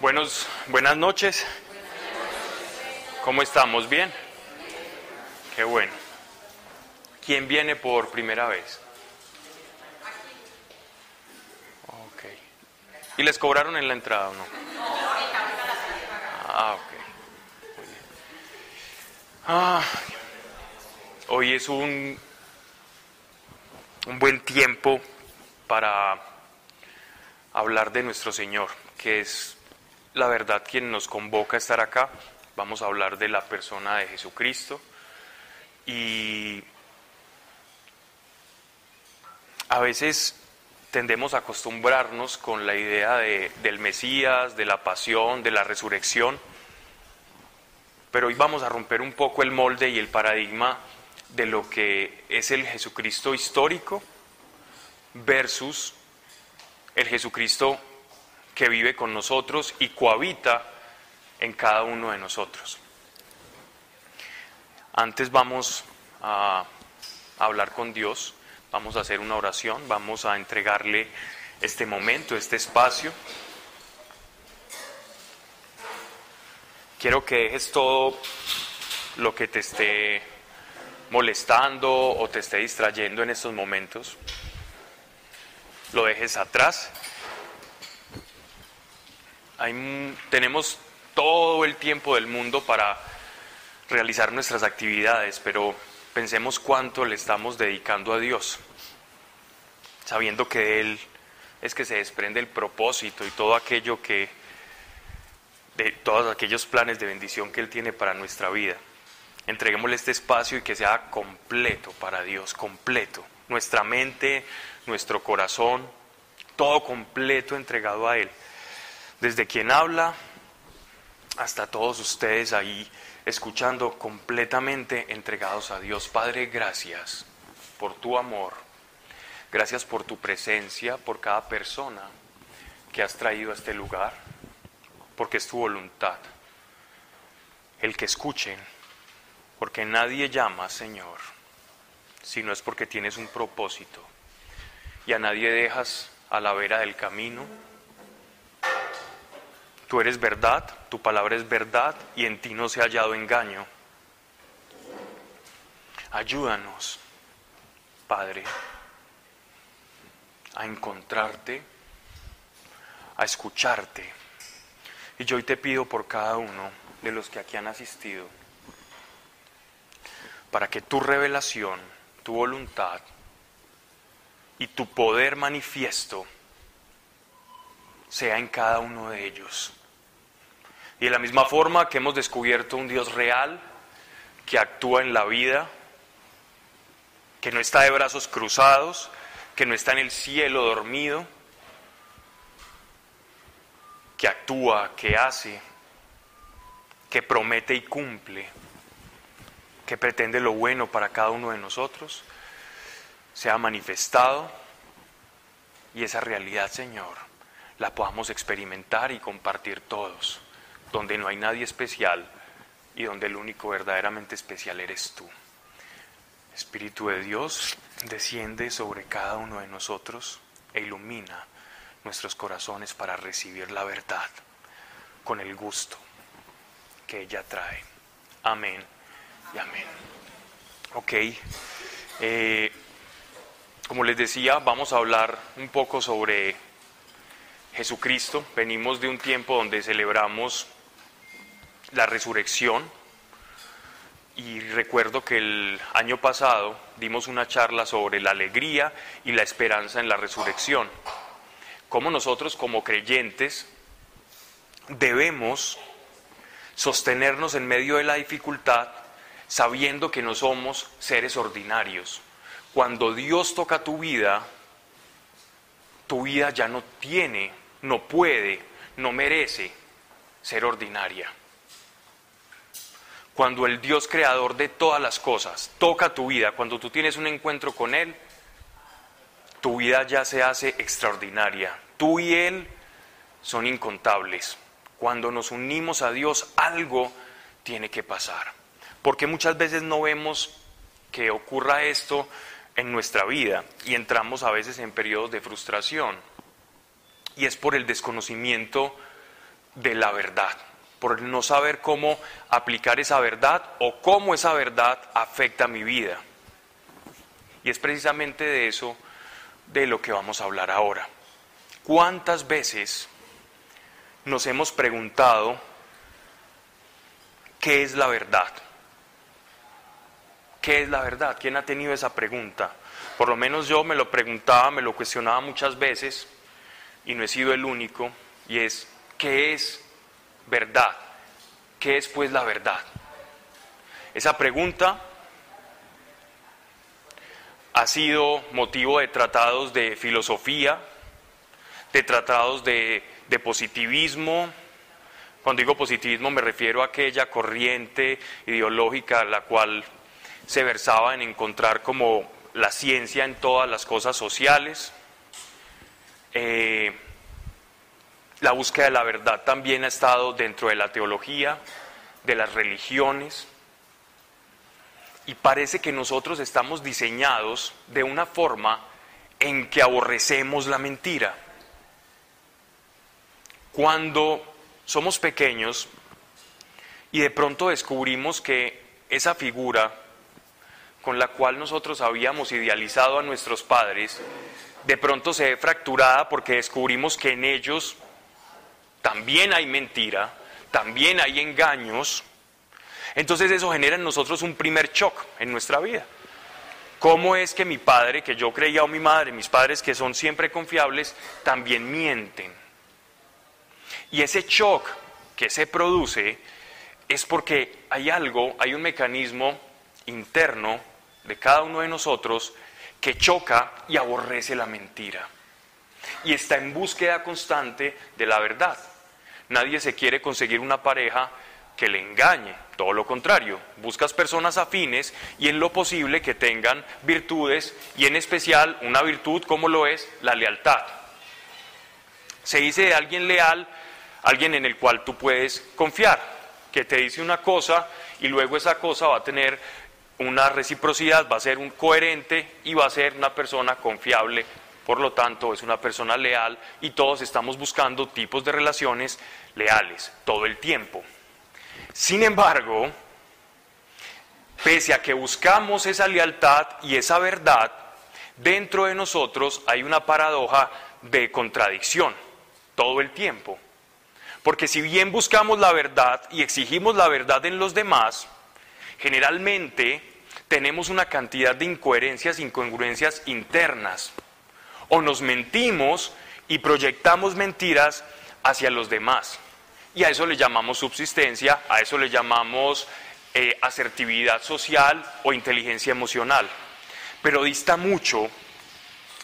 Buenos, buenas noches. ¿Cómo estamos? ¿Bien? Qué bueno. ¿Quién viene por primera vez? ¿Y les cobraron en la entrada o no? Ah, ok. Muy bien. Ah, hoy es un, un buen tiempo para hablar de nuestro Señor, que es la verdad quien nos convoca a estar acá. Vamos a hablar de la persona de Jesucristo. Y a veces tendemos a acostumbrarnos con la idea de, del Mesías, de la pasión, de la resurrección. Pero hoy vamos a romper un poco el molde y el paradigma de lo que es el Jesucristo histórico versus el Jesucristo que vive con nosotros y cohabita en cada uno de nosotros. Antes vamos a hablar con Dios, vamos a hacer una oración, vamos a entregarle este momento, este espacio. Quiero que dejes todo lo que te esté molestando o te esté distrayendo en estos momentos. Lo dejes atrás tenemos todo el tiempo del mundo para realizar nuestras actividades, pero pensemos cuánto le estamos dedicando a Dios, sabiendo que de Él es que se desprende el propósito y todo aquello que, de todos aquellos planes de bendición que Él tiene para nuestra vida. Entreguémosle este espacio y que sea completo para Dios, completo. Nuestra mente, nuestro corazón, todo completo entregado a Él desde quien habla hasta todos ustedes ahí escuchando completamente entregados a Dios. Padre, gracias por tu amor, gracias por tu presencia, por cada persona que has traído a este lugar, porque es tu voluntad. El que escuchen, porque nadie llama, Señor, si no es porque tienes un propósito, y a nadie dejas a la vera del camino Tú eres verdad, tu palabra es verdad y en ti no se ha hallado engaño. Ayúdanos, Padre, a encontrarte, a escucharte. Y yo hoy te pido por cada uno de los que aquí han asistido, para que tu revelación, tu voluntad y tu poder manifiesto sea en cada uno de ellos. Y de la misma forma que hemos descubierto un Dios real, que actúa en la vida, que no está de brazos cruzados, que no está en el cielo dormido, que actúa, que hace, que promete y cumple, que pretende lo bueno para cada uno de nosotros, se ha manifestado y esa realidad, Señor, la podamos experimentar y compartir todos donde no hay nadie especial y donde el único verdaderamente especial eres tú. Espíritu de Dios, desciende sobre cada uno de nosotros e ilumina nuestros corazones para recibir la verdad con el gusto que ella trae. Amén y amén. Ok, eh, como les decía, vamos a hablar un poco sobre Jesucristo. Venimos de un tiempo donde celebramos la resurrección. Y recuerdo que el año pasado dimos una charla sobre la alegría y la esperanza en la resurrección. Cómo nosotros como creyentes debemos sostenernos en medio de la dificultad sabiendo que no somos seres ordinarios. Cuando Dios toca tu vida, tu vida ya no tiene, no puede, no merece ser ordinaria cuando el Dios creador de todas las cosas toca tu vida, cuando tú tienes un encuentro con Él, tu vida ya se hace extraordinaria. Tú y Él son incontables. Cuando nos unimos a Dios, algo tiene que pasar. Porque muchas veces no vemos que ocurra esto en nuestra vida y entramos a veces en periodos de frustración. Y es por el desconocimiento de la verdad, por no saber cómo aplicar esa verdad o cómo esa verdad afecta mi vida. Y es precisamente de eso de lo que vamos a hablar ahora. ¿Cuántas veces nos hemos preguntado qué es la verdad? ¿Qué es la verdad? ¿Quién ha tenido esa pregunta? Por lo menos yo me lo preguntaba, me lo cuestionaba muchas veces y no he sido el único, y es, ¿qué es verdad? ¿Qué es pues la verdad? Esa pregunta ha sido motivo de tratados de filosofía, de tratados de, de positivismo. Cuando digo positivismo me refiero a aquella corriente ideológica la cual se versaba en encontrar como la ciencia en todas las cosas sociales. Eh, la búsqueda de la verdad también ha estado dentro de la teología, de las religiones. Y parece que nosotros estamos diseñados de una forma en que aborrecemos la mentira. Cuando somos pequeños y de pronto descubrimos que esa figura con la cual nosotros habíamos idealizado a nuestros padres, de pronto se ve fracturada porque descubrimos que en ellos también hay mentira, también hay engaños. Entonces eso genera en nosotros un primer shock en nuestra vida. ¿Cómo es que mi padre, que yo creía o mi madre, mis padres que son siempre confiables, también mienten? Y ese shock que se produce es porque hay algo, hay un mecanismo interno de cada uno de nosotros que choca y aborrece la mentira. Y está en búsqueda constante de la verdad. Nadie se quiere conseguir una pareja que le engañe, todo lo contrario, buscas personas afines y en lo posible que tengan virtudes y en especial una virtud como lo es la lealtad. Se dice de alguien leal, alguien en el cual tú puedes confiar, que te dice una cosa y luego esa cosa va a tener una reciprocidad, va a ser un coherente y va a ser una persona confiable, por lo tanto es una persona leal y todos estamos buscando tipos de relaciones leales todo el tiempo. Sin embargo, pese a que buscamos esa lealtad y esa verdad, dentro de nosotros hay una paradoja de contradicción todo el tiempo. Porque si bien buscamos la verdad y exigimos la verdad en los demás, generalmente tenemos una cantidad de incoherencias, incongruencias internas. O nos mentimos y proyectamos mentiras hacia los demás. Y a eso le llamamos subsistencia, a eso le llamamos eh, asertividad social o inteligencia emocional. Pero dista mucho,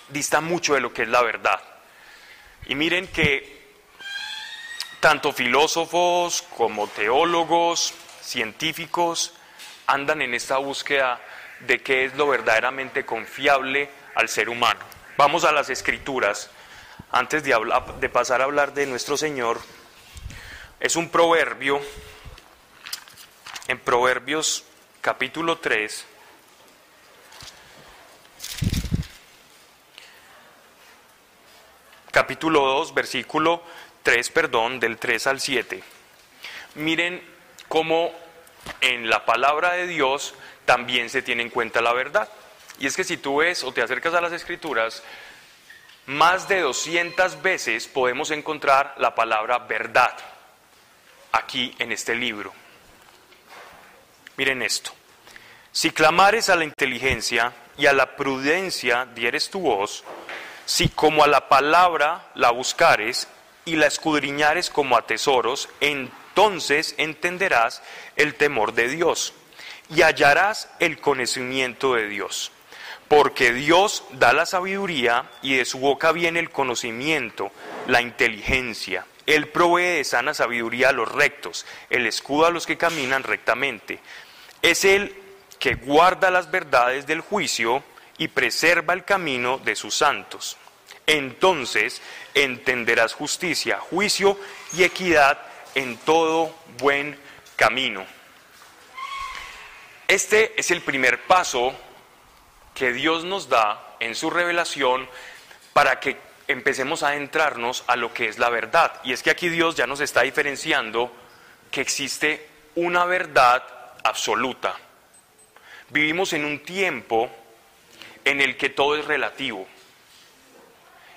dista mucho de lo que es la verdad. Y miren que tanto filósofos como teólogos, científicos, andan en esta búsqueda de qué es lo verdaderamente confiable al ser humano. Vamos a las escrituras. Antes de, pasar a hablar de nuestro Señor, es un proverbio, en Proverbios capítulo 3, capítulo 2, versículo 3, perdón, del 3 al 7. Miren cómo en la palabra de Dios también se tiene en cuenta la verdad. Y es que si tú ves o te acercas a las escrituras, más de 200 veces podemos encontrar la palabra verdad aquí en este libro. Miren esto. Si clamares a la inteligencia y a la prudencia dieres tu voz, si como a la palabra la buscares y la escudriñares como a tesoros, en entonces entenderás el temor de Dios y hallarás el conocimiento de Dios. Porque Dios da la sabiduría y de su boca viene el conocimiento, la inteligencia. Él provee de sana sabiduría a los rectos, el escudo a los que caminan rectamente. Es Él que guarda las verdades del juicio y preserva el camino de sus santos. Entonces entenderás justicia, juicio y equidad en todo buen camino. Este es el primer paso que Dios nos da en su revelación para que empecemos a adentrarnos a lo que es la verdad. Y es que aquí Dios ya nos está diferenciando que existe una verdad absoluta. Vivimos en un tiempo en el que todo es relativo,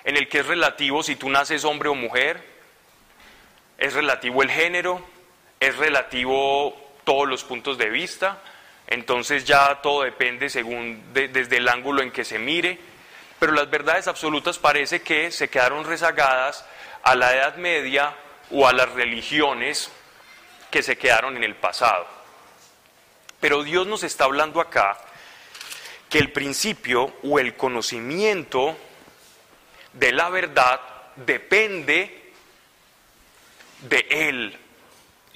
en el que es relativo si tú naces hombre o mujer, es relativo el género, es relativo todos los puntos de vista, entonces ya todo depende según desde el ángulo en que se mire, pero las verdades absolutas parece que se quedaron rezagadas a la Edad Media o a las religiones que se quedaron en el pasado. Pero Dios nos está hablando acá que el principio o el conocimiento de la verdad depende de Él.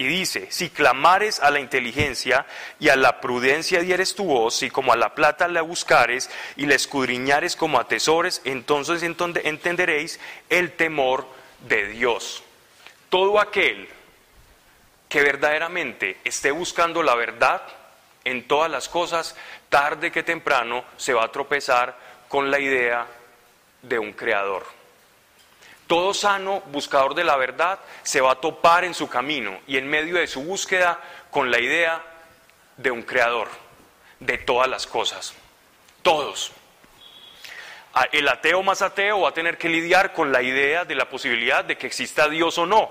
Y dice, si clamares a la inteligencia y a la prudencia dieres tu voz, y como a la plata la buscares y la escudriñares como a tesores, entonces entenderéis el temor de Dios. Todo aquel que verdaderamente esté buscando la verdad en todas las cosas, tarde que temprano se va a tropezar con la idea de un creador. Todo sano buscador de la verdad se va a topar en su camino y en medio de su búsqueda con la idea de un creador de todas las cosas. Todos. El ateo más ateo va a tener que lidiar con la idea de la posibilidad de que exista Dios o no.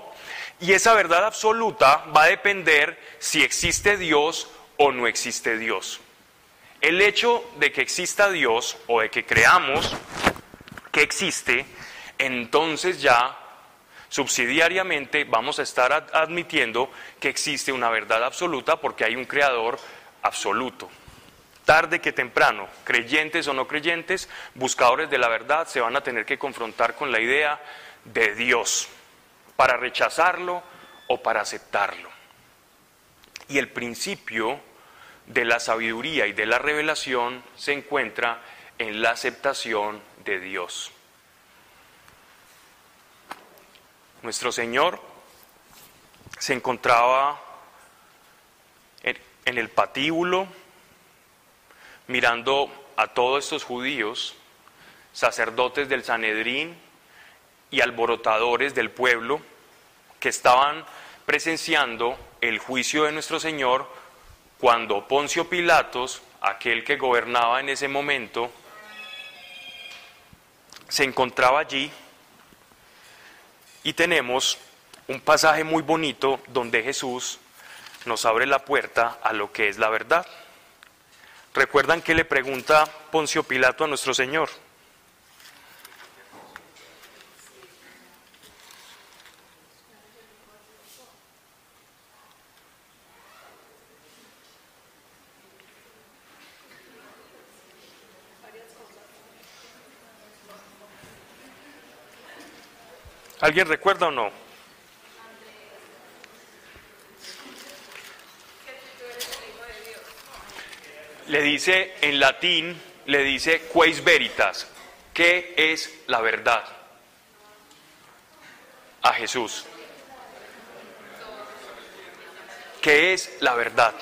Y esa verdad absoluta va a depender si existe Dios o no existe Dios. El hecho de que exista Dios o de que creamos que existe, entonces ya subsidiariamente vamos a estar admitiendo que existe una verdad absoluta porque hay un creador absoluto. Tarde que temprano, creyentes o no creyentes, buscadores de la verdad se van a tener que confrontar con la idea de Dios para rechazarlo o para aceptarlo. Y el principio de la sabiduría y de la revelación se encuentra en la aceptación de Dios. Nuestro Señor se encontraba en el patíbulo mirando a todos estos judíos, sacerdotes del Sanedrín y alborotadores del pueblo que estaban presenciando el juicio de nuestro Señor cuando Poncio Pilatos, aquel que gobernaba en ese momento, se encontraba allí y tenemos un pasaje muy bonito donde Jesús nos abre la puerta a lo que es la verdad. ¿Recuerdan que le pregunta Poncio Pilato a nuestro Señor? ¿Alguien recuerda o no? Le dice en latín, le dice quais veritas, ¿qué es la verdad? A Jesús. ¿Qué es la verdad?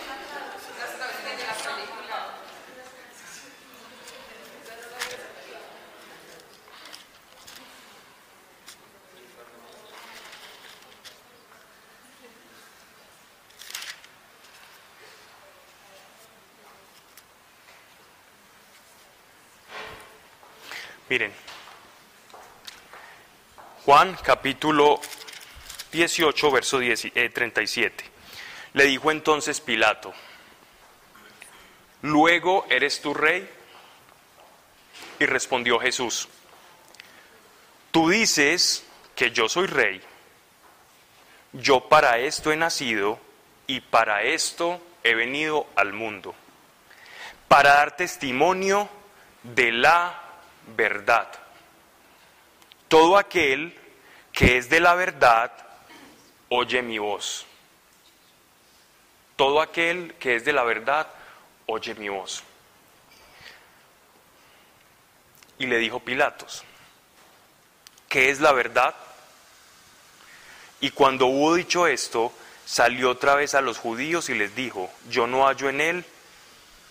Miren, Juan capítulo 18, verso 37. Eh, Le dijo entonces Pilato, ¿luego eres tu rey? Y respondió Jesús, tú dices que yo soy rey, yo para esto he nacido y para esto he venido al mundo, para dar testimonio de la verdad. Todo aquel que es de la verdad, oye mi voz. Todo aquel que es de la verdad, oye mi voz. Y le dijo Pilatos, ¿qué es la verdad? Y cuando hubo dicho esto, salió otra vez a los judíos y les dijo, yo no hallo en él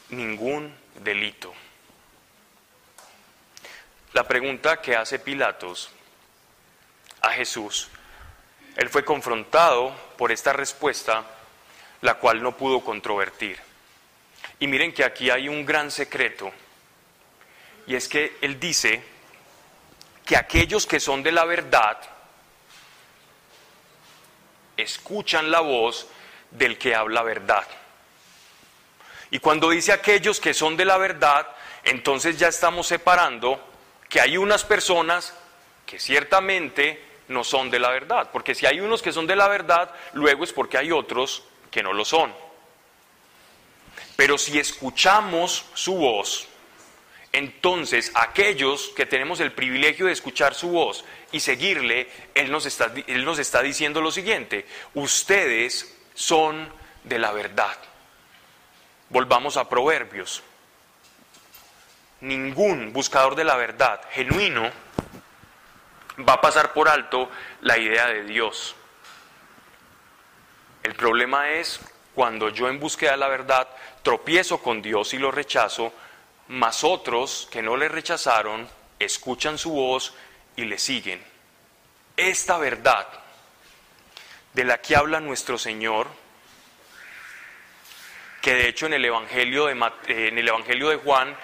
ningún delito. La pregunta que hace Pilatos a Jesús, él fue confrontado por esta respuesta, la cual no pudo controvertir. Y miren que aquí hay un gran secreto, y es que él dice que aquellos que son de la verdad escuchan la voz del que habla verdad. Y cuando dice aquellos que son de la verdad, entonces ya estamos separando que hay unas personas que ciertamente no son de la verdad, porque si hay unos que son de la verdad, luego es porque hay otros que no lo son. Pero si escuchamos su voz, entonces aquellos que tenemos el privilegio de escuchar su voz y seguirle, Él nos está, él nos está diciendo lo siguiente, ustedes son de la verdad. Volvamos a Proverbios. Ningún buscador de la verdad genuino va a pasar por alto la idea de Dios. El problema es cuando yo en búsqueda de la verdad tropiezo con Dios y lo rechazo, mas otros que no le rechazaron escuchan su voz y le siguen. Esta verdad de la que habla nuestro Señor, que de hecho en el Evangelio de, en el Evangelio de Juan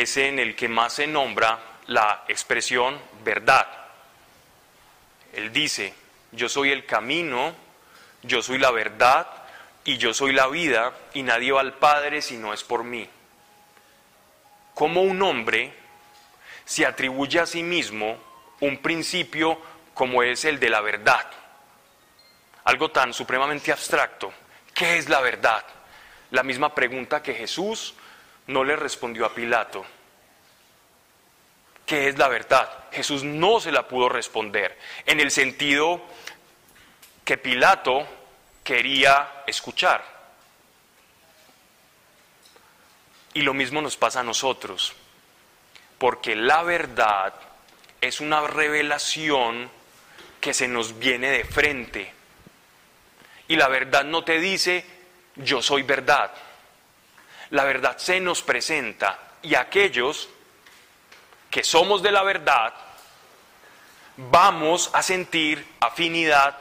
es en el que más se nombra la expresión verdad. Él dice, yo soy el camino, yo soy la verdad y yo soy la vida y nadie va al Padre si no es por mí. Como un hombre se atribuye a sí mismo un principio como es el de la verdad? Algo tan supremamente abstracto. ¿Qué es la verdad? La misma pregunta que Jesús no le respondió a Pilato. ¿Qué es la verdad? Jesús no se la pudo responder en el sentido que Pilato quería escuchar. Y lo mismo nos pasa a nosotros, porque la verdad es una revelación que se nos viene de frente. Y la verdad no te dice, yo soy verdad. La verdad se nos presenta y aquellos que somos de la verdad, vamos a sentir afinidad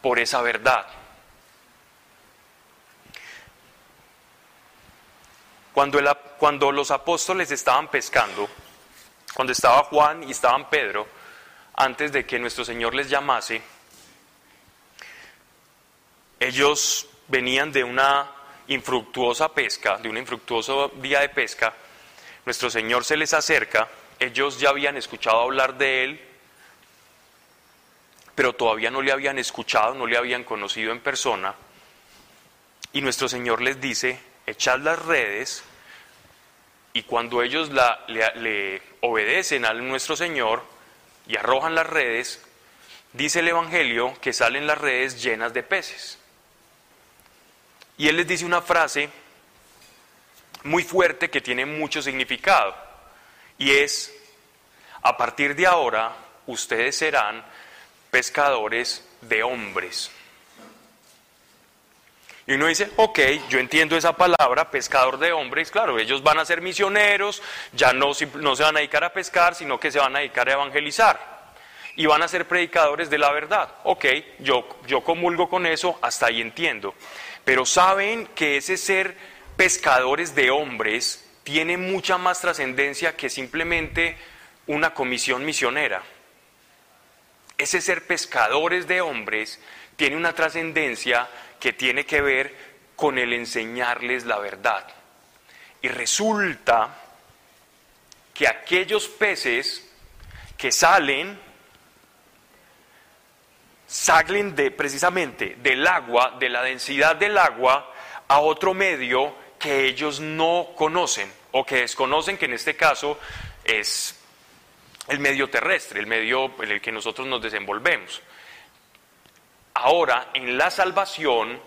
por esa verdad. Cuando, cuando, los apóstoles estaban pescando, cuando estaba Juan y estaban Pedro, antes de que nuestro Señor les llamase, ellos venían de una infructuosa pesca, de un infructuoso día de pesca, nuestro Señor se les acerca ellos ya habían escuchado hablar de él, pero todavía no le habían escuchado, no le habían conocido en persona. Y nuestro Señor les dice, echad las redes, y cuando ellos le, le obedecen a nuestro Señor y arrojan las redes, dice el Evangelio que salen las redes llenas de peces. Y Él les dice una frase muy fuerte que tiene mucho significado y es, a partir de ahora, ustedes serán pescadores de hombres. Y uno dice, ok, yo entiendo esa palabra, pescador de hombres, claro, ellos van a ser misioneros, ya no, se van a dedicar a pescar, sino que se van a dedicar a evangelizar. Y van a ser predicadores de la verdad. Ok, yo, yo comulgo con eso, hasta ahí entiendo. Pero saben que ese ser pescadores de hombres tiene mucha más trascendencia que simplemente una comisión misionera. Ese ser pescadores de hombres tiene una trascendencia que tiene que ver con el enseñarles la verdad. Y resulta que aquellos peces que salen, salen de precisamente del agua, de la densidad del agua, a otro medio que ellos no conocen o que desconocen, que en este caso es el medio terrestre, el medio en el que nosotros nos desenvolvemos. Ahora, en la salvación,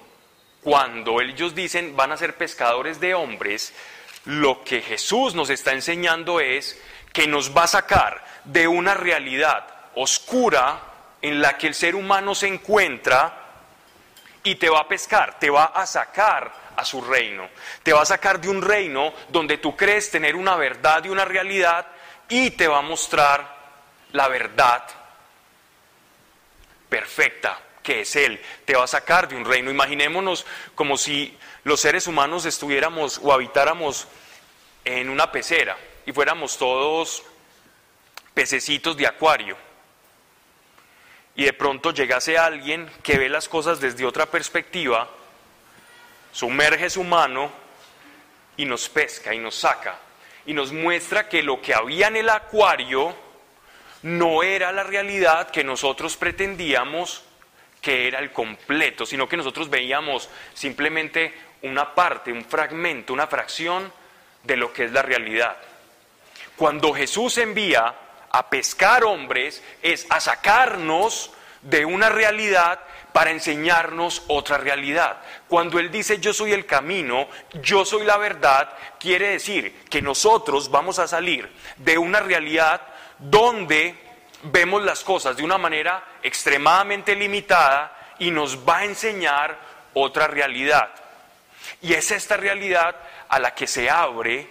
cuando ellos dicen van a ser pescadores de hombres, lo que Jesús nos está enseñando es que nos va a sacar de una realidad oscura en la que el ser humano se encuentra y te va a pescar, te va a sacar a su reino. Te va a sacar de un reino donde tú crees tener una verdad y una realidad y te va a mostrar la verdad perfecta que es Él. Te va a sacar de un reino. Imaginémonos como si los seres humanos estuviéramos o habitáramos en una pecera y fuéramos todos pececitos de acuario. Y de pronto llegase alguien que ve las cosas desde otra perspectiva, sumerge su mano y nos pesca y nos saca y nos muestra que lo que había en el acuario no era la realidad que nosotros pretendíamos que era el completo, sino que nosotros veíamos simplemente una parte, un fragmento, una fracción de lo que es la realidad. Cuando Jesús envía a pescar hombres es a sacarnos de una realidad para enseñarnos otra realidad. Cuando Él dice yo soy el camino, yo soy la verdad, quiere decir que nosotros vamos a salir de una realidad donde vemos las cosas de una manera extremadamente limitada y nos va a enseñar otra realidad. Y es esta realidad a la que se abre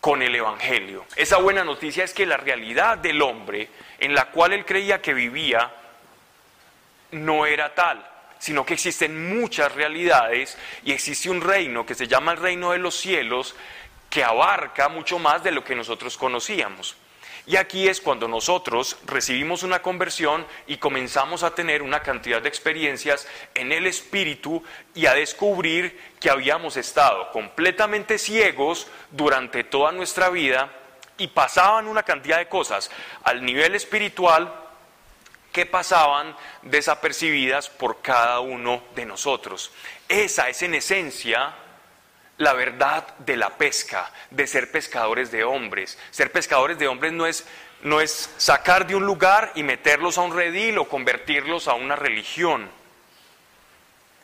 con el Evangelio. Esa buena noticia es que la realidad del hombre en la cual él creía que vivía no era tal, sino que existen muchas realidades y existe un reino que se llama el reino de los cielos que abarca mucho más de lo que nosotros conocíamos. Y aquí es cuando nosotros recibimos una conversión y comenzamos a tener una cantidad de experiencias en el Espíritu y a descubrir que habíamos estado completamente ciegos durante toda nuestra vida y pasaban una cantidad de cosas al nivel espiritual que pasaban desapercibidas por cada uno de nosotros. Esa es en esencia la verdad de la pesca, de ser pescadores de hombres. Ser pescadores de hombres no es, no es sacar de un lugar y meterlos a un redil o convertirlos a una religión.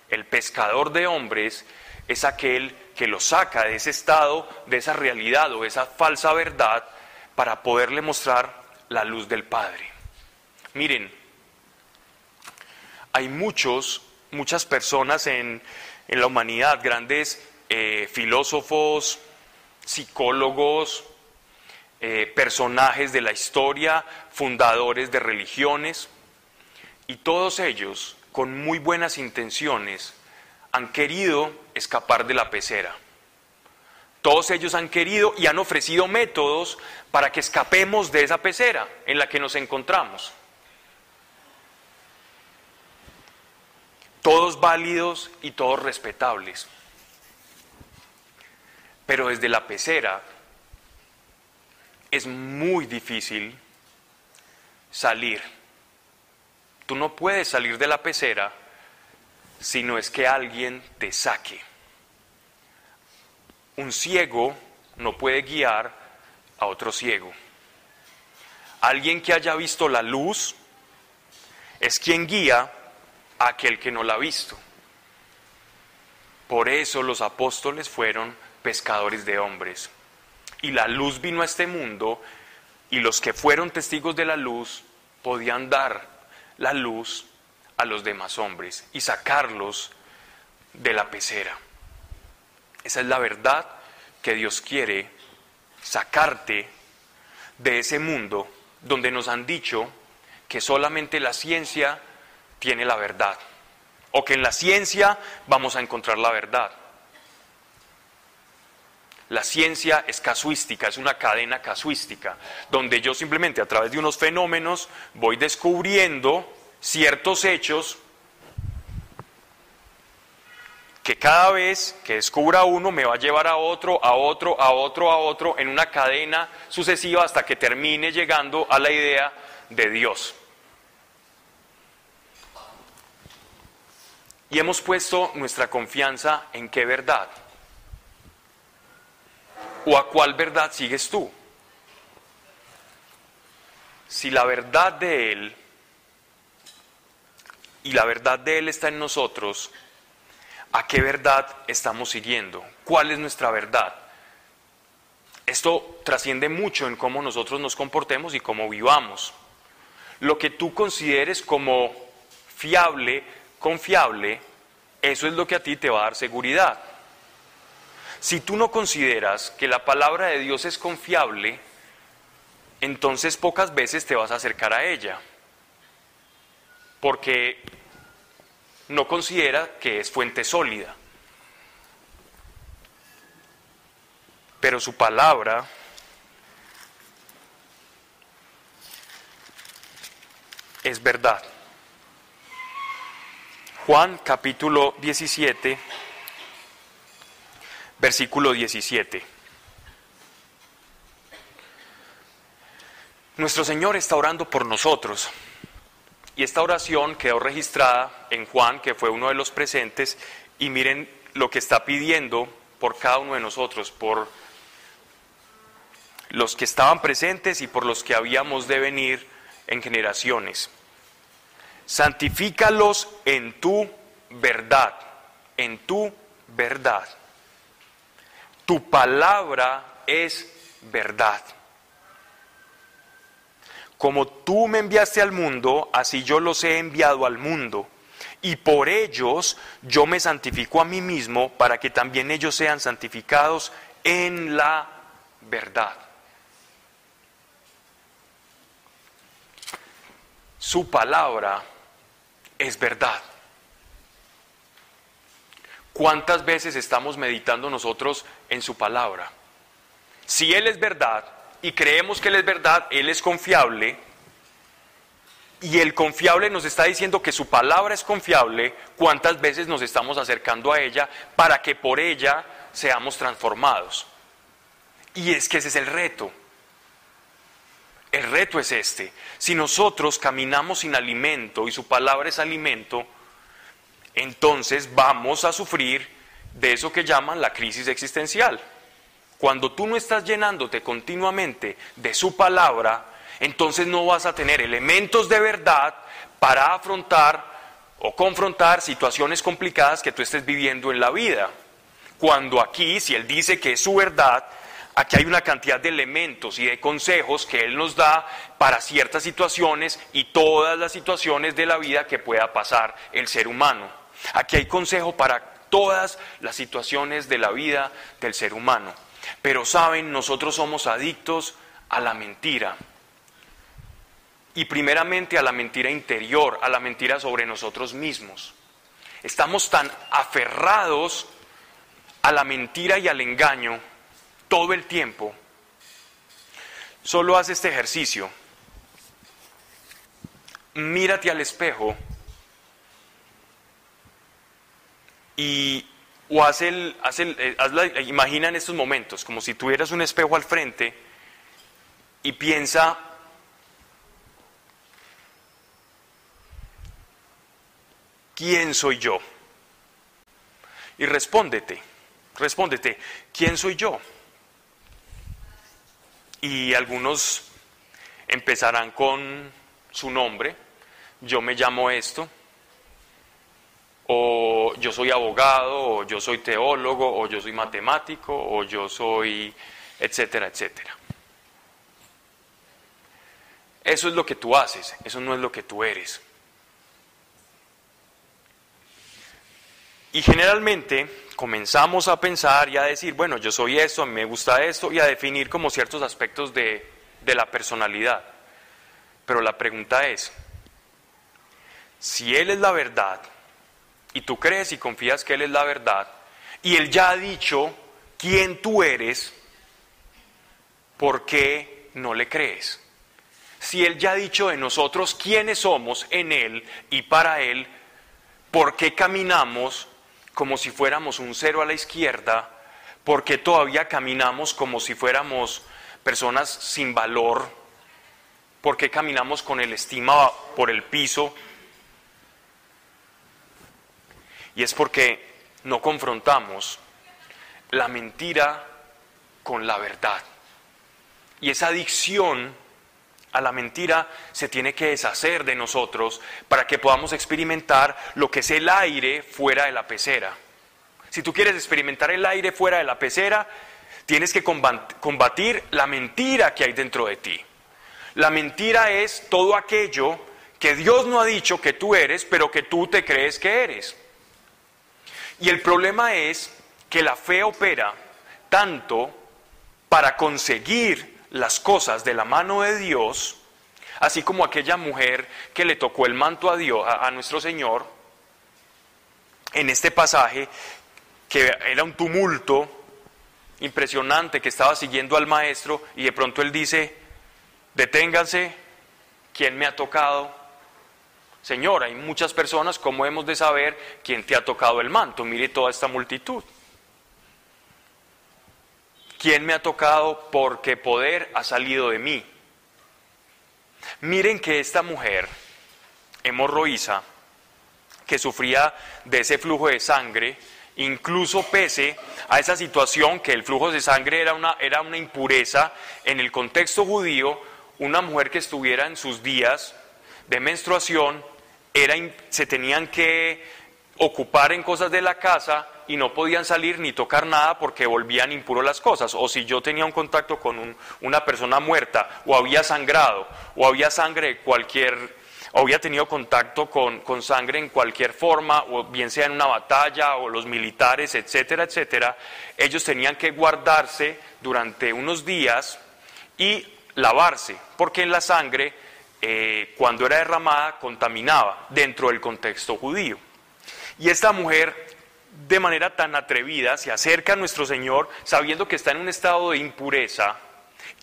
El pescador de hombres es aquel que los saca de ese estado, de esa realidad o esa falsa verdad para poderle mostrar la luz del Padre. Miren, hay muchos, muchas personas en, la humanidad, grandes eh, filósofos, psicólogos, eh, personajes de la historia, fundadores de religiones, y todos ellos, con muy buenas intenciones, han querido escapar de la pecera. Todos ellos han querido y han ofrecido métodos para que escapemos de esa pecera en la que nos encontramos. Todos válidos y todos respetables. Pero desde la pecera es muy difícil salir. Tú no puedes salir de la pecera si no es que alguien te saque. Un ciego no puede guiar a otro ciego. Alguien que haya visto la luz es quien guía aquel que no la ha visto. Por eso los apóstoles fueron pescadores de hombres. Y la luz vino a este mundo y los que fueron testigos de la luz podían dar la luz a los demás hombres y sacarlos de la pecera. Esa es la verdad que Dios quiere sacarte de ese mundo donde nos han dicho que solamente la ciencia tiene la verdad o que en la ciencia vamos a encontrar la verdad. La ciencia es casuística, es una cadena casuística, donde yo simplemente a través de unos fenómenos voy descubriendo ciertos hechos que cada vez que descubra uno me va a llevar a otro, a otro, a otro, a otro, en una cadena sucesiva hasta que termine llegando a la idea de Dios. Y hemos puesto nuestra confianza en qué verdad ¿O a cuál verdad sigues tú? Si la verdad de Él y la verdad de Él está en nosotros, ¿a qué verdad estamos siguiendo? ¿Cuál es nuestra verdad? Esto trasciende mucho en cómo nosotros nos comportemos y cómo vivamos. Lo que tú consideres como fiable, confiable, eso es lo que a ti te va a dar seguridad. Si tú no consideras que la palabra de Dios es confiable, entonces pocas veces te vas a acercar a ella, porque no considera que es fuente sólida. Pero su palabra es verdad. Juan capítulo 17, versículo 17. Nuestro Señor está orando por nosotros y esta oración quedó registrada en Juan, que fue uno de los presentes, y miren lo que está pidiendo por cada uno de nosotros, por los que estaban presentes y por los que habíamos de venir en generaciones. Santifícalos en tu verdad, en tu verdad. Tu palabra es verdad. Como tú me enviaste al mundo, así yo los he enviado al mundo. Y por ellos yo me santifico a mí mismo para que también ellos sean santificados en la verdad. Su palabra es verdad. ¿Cuántas veces estamos meditando nosotros en su palabra? Si Él es verdad y creemos que Él es verdad, Él es confiable, y el confiable nos está diciendo que su palabra es confiable, ¿cuántas veces nos estamos acercando a ella para que por ella seamos transformados? Y es que ese es el reto. El reto es este. Si nosotros caminamos sin alimento y su palabra es alimento, entonces vamos a sufrir de eso que llaman la crisis existencial. Cuando tú no estás llenándote continuamente de su palabra, entonces no vas a tener elementos de verdad para afrontar o confrontar situaciones complicadas que tú estés viviendo en la vida. Cuando aquí, si Él dice que es su verdad, Aquí hay una cantidad de elementos y de consejos que Él nos da para ciertas situaciones y todas las situaciones de la vida que pueda pasar el ser humano. Aquí hay consejo para todas las situaciones de la vida del ser humano. Pero saben, nosotros somos adictos a la mentira. Y primeramente a la mentira interior, a la mentira sobre nosotros mismos. Estamos tan aferrados a la mentira y al engaño todo el tiempo, solo haz este ejercicio. Mírate al espejo y o haz el, haz el, eh, imagina en estos momentos como si tuvieras un espejo al frente y piensa ¿quién soy yo? Y respóndete, respóndete, ¿quién soy yo? Y algunos empezarán con su nombre, yo me llamo esto, o yo soy abogado, o yo soy teólogo, o yo soy matemático, o yo soy, etcétera, etcétera. Eso es lo que tú haces, eso no es lo que tú eres. Y generalmente comenzamos a pensar y a decir, bueno, yo soy esto, a mí me gusta esto, y a definir como ciertos aspectos de, de la personalidad. Pero la pregunta es, si Él es la verdad, y tú crees y confías que Él es la verdad, y Él ya ha dicho quién tú eres, ¿por qué no le crees? Si Él ya ha dicho de nosotros quiénes somos en Él y para Él, ¿por qué caminamos como si fuéramos un cero a la izquierda, porque todavía caminamos como si fuéramos personas sin valor, porque caminamos con el estima por el piso. Y es porque no confrontamos la mentira con la verdad. Y esa adicción a la mentira se tiene que deshacer de nosotros para que podamos experimentar lo que es el aire fuera de la pecera. Si tú quieres experimentar el aire fuera de la pecera, tienes que combatir la mentira que hay dentro de ti. La mentira es todo aquello que Dios no ha dicho que tú eres, pero que tú te crees que eres. Y el problema es que la fe opera tanto para conseguir las cosas de la mano de Dios, así como aquella mujer que le tocó el manto a Dios, a, nuestro Señor, en este pasaje, que era un tumulto impresionante que estaba siguiendo al maestro y de pronto él dice, deténganse, ¿quién me ha tocado? Señor, hay muchas personas, ¿cómo hemos de saber quién te ha tocado el manto? Mire toda esta multitud. ¿Quién me ha tocado? Porque poder ha salido de mí. Miren que esta mujer, hemorroísa, que sufría de ese flujo de sangre, incluso pese a esa situación que el flujo de sangre era una, era una impureza en el contexto judío, una mujer que estuviera en sus días de menstruación, era, se tenían que ocupar en cosas de la casa y no podían salir ni tocar nada porque volvían impuros las cosas. O si yo tenía un contacto con una persona muerta, o había sangrado, o había sangre de cualquier, o había tenido contacto con, sangre en cualquier forma, o bien sea en una batalla, o los militares, etcétera, etcétera, ellos tenían que guardarse durante unos días y lavarse, porque en la sangre, eh, cuando era derramada, contaminaba dentro del contexto judío. Y esta mujer, de manera tan atrevida, se acerca a nuestro Señor sabiendo que está en un estado de impureza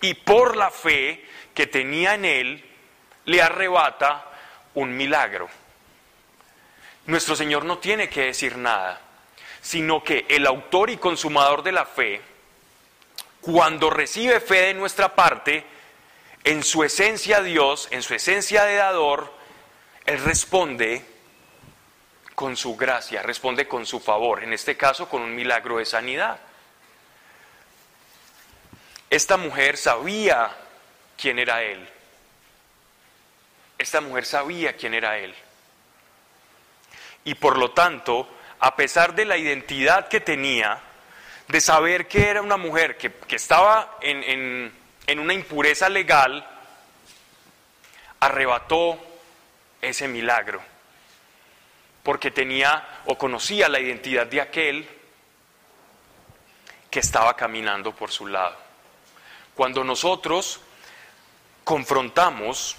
y por la fe que tenía en Él, le arrebata un milagro. Nuestro Señor no tiene que decir nada, sino que el autor y consumador de la fe, cuando recibe fe de nuestra parte, en su esencia Dios, en su esencia de dador, Él responde con su gracia, responde con su favor, en este caso con un milagro de sanidad. Esta mujer sabía quién era Él. Esta mujer sabía quién era Él. Y por lo tanto, a pesar de la identidad que tenía, de saber que era una mujer que, estaba en en una impureza legal, arrebató ese milagro, porque tenía o conocía la identidad de aquel que estaba caminando por su lado. Cuando nosotros confrontamos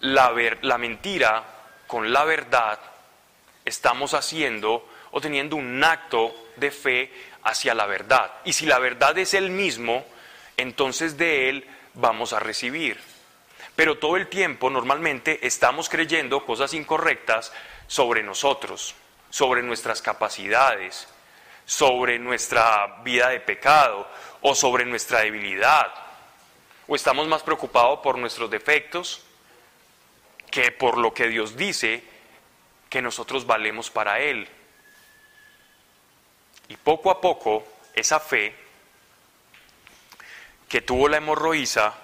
la, la mentira con la verdad, estamos haciendo o teniendo un acto de fe hacia la verdad. Y si la verdad es el mismo, entonces de Él vamos a recibir. Pero todo el tiempo normalmente estamos creyendo cosas incorrectas sobre nosotros, sobre nuestras capacidades, sobre nuestra vida de pecado o sobre nuestra debilidad. O estamos más preocupados por nuestros defectos que por lo que Dios dice que nosotros valemos para Él. Y poco a poco esa fe que tuvo la hemorroísa,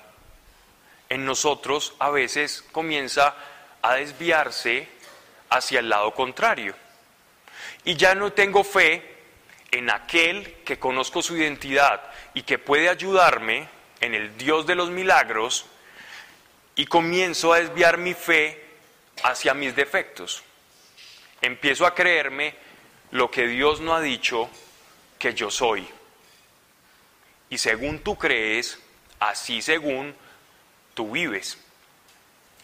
en nosotros a veces comienza a desviarse hacia el lado contrario. Y ya no tengo fe en aquel que conozco su identidad y que puede ayudarme en el Dios de los milagros y comienzo a desviar mi fe hacia mis defectos. Empiezo a creerme lo que Dios no ha dicho que yo soy. Y según tú crees, así según tú vives.